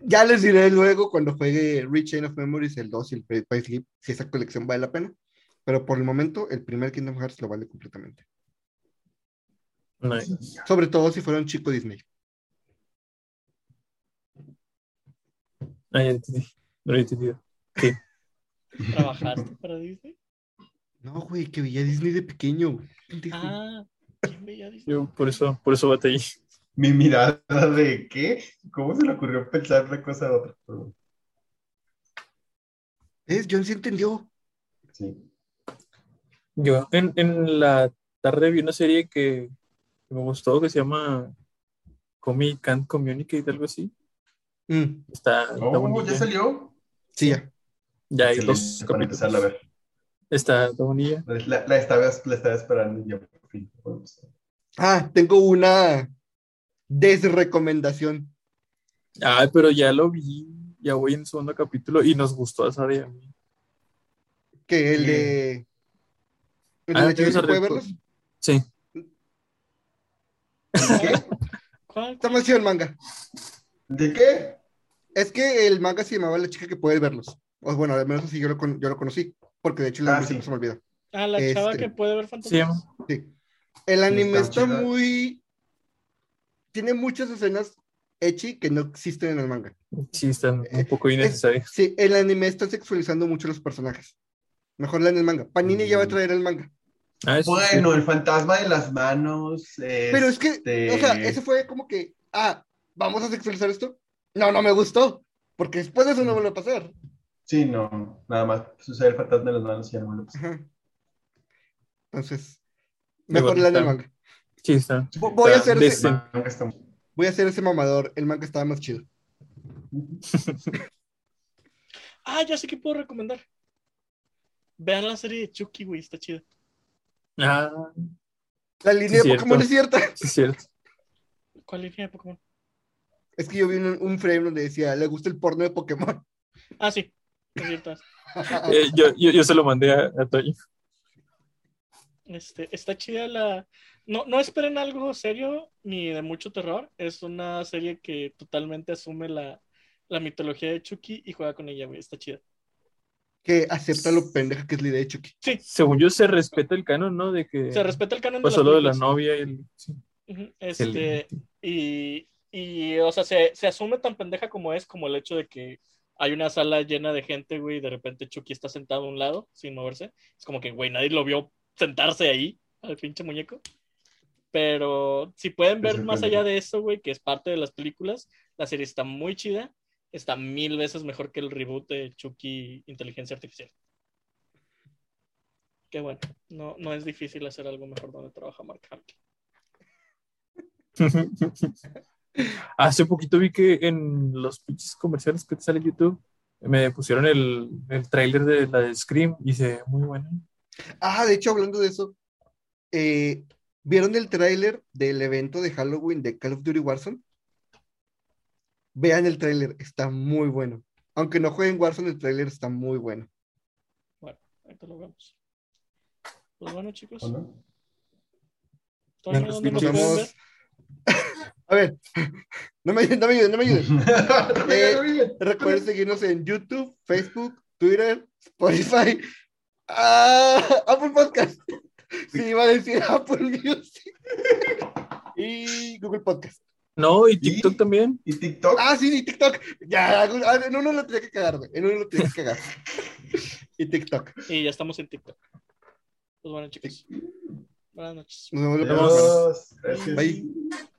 ya les diré luego cuando juegue Reach Chain of Memories, el 2 y el Great by Sleep, si esa colección vale la pena. Pero por el momento, el primer Kingdom Hearts lo vale completamente. Sobre todo si fuera un chico Disney. Ah, ya entendí. No lo he entendido. (laughs) ¿Trabajaste para Disney? No, güey, que veía Disney de pequeño. Ah, ¿quién veía Disney? Yo por eso, por eso batallé. Mi mirada de qué? ¿Cómo se le ocurrió pensar una cosa a otra? ¿Ves? John sí entendió. sí. Yo en, en la tarde vi una serie que, que me gustó que se llama Comic Can't Communicate, algo así. Mm, Está, está Oh. ¿ya salió? sí, ya. Ya hay dos para capítulos. empezarla a ver. Está, está bonilla. La, la estaba, la estaba esperando y ya por fin. Ah, tengo una desrecomendación. Ay, pero ya lo vi. Ya voy en el segundo capítulo y nos gustó a Sara y a mí. Que el ¿Qué? de. ¿El Ah, de la chica ¿tienes que a puede verlos? Sí. ¿Qué? ¿Cuál? Está más chido el manga. ¿De qué? Es que el manga se llamaba La chica que puede verlos. O bueno, al menos así yo lo, con- yo lo conocí. Porque de hecho el Ah, sí. siempre se me olvida. Ah, la chava Este, que puede ver fantasmas. Sí. El anime está muy. Tiene muchas escenas echi que no existen en el manga. Sí, están Eh, un poco innecesarios. Sí, el anime está sexualizando mucho los personajes. Mejor leen el manga. Panini ya va a traer el manga. Ah, sí. Bueno, el fantasma de las manos. Pero es que, este, o sea, ese fue como que, ah, vamos a sexualizar esto. No, no me gustó. Porque después de eso no vuelve a pasar. Sí, no, nada más. Sucede el fantasma de las manos y ya no. Ajá. Entonces, mejor bueno, lean el está- manga. Sí, está. Vo- Voy a hacer ese, está voy a hacer ese mamador. El manga estaba más chido. (laughs) Ah, ya sé que puedo recomendar. Vean la serie de Chucky, güey, está chida. Ah, La línea de cierto. Pokémon es cierta. sí, es cierto. ¿Cuál línea de Pokémon? Es que yo vi un, un frame donde decía, le gusta el porno de Pokémon. Ah, sí, es cierto. (laughs) Eh, yo, yo, yo se lo mandé a, a Toño. Este, está chida la. No, no esperen algo serio ni de mucho terror. Es una serie que totalmente asume la, la mitología de Chucky y juega con ella, güey. Está chida. Que acepta lo pendeja que es la idea de Chucky. Sí, Según yo, se respeta el canon, ¿no? De que se respeta el canon de pasó las lo de la novia y el. sí, Este, excelente. y, y, o sea, se, se asume tan pendeja como es, como el hecho de que hay una sala llena de gente, güey, y de repente Chucky está sentado a un lado sin moverse. Es como que, güey, nadie lo vio sentarse ahí, al pinche muñeco. Pero si pueden ver Es más allá de eso, güey, que es parte de las películas, la serie está muy chida. Está mil veces mejor que el reboot de Chucky Inteligencia Artificial. Qué bueno. No, no es difícil hacer algo mejor donde trabaja Mark Hamill. (laughs) Hace poquito vi que en los pinches comerciales que te sale en YouTube me pusieron el, el tráiler de la de Scream y se ve muy bueno. Ah, de hecho, hablando de eso, eh, ¿vieron el tráiler del evento de Halloween de Call of Duty Warzone? Vean el tráiler, está muy bueno. Aunque no jueguen Warzone, el tráiler está muy bueno. Bueno, ahorita lo vemos. Pues bueno, chicos. ¿O no? Toño, Nos. A ver, (laughs) no me ayuden, no me ayuden, no me ayuden. (laughs) Eh, Recuerden seguirnos en YouTube, Facebook, Twitter, Spotify, ah, Apple Podcast. (laughs) Sí, iba a decir Apple Music. Y Google Podcast. No, y TikTok ¿Y? también. ¿Y TikTok? Ah, sí, y TikTok. Ya, ah, en uno lo tenía que cagar, güey. En uno lo tenía que cagar. (laughs) Y TikTok. Y ya estamos en TikTok. Pues bueno, chicos. Buenas noches. Nos vemos la próxima. Gracias. Bye.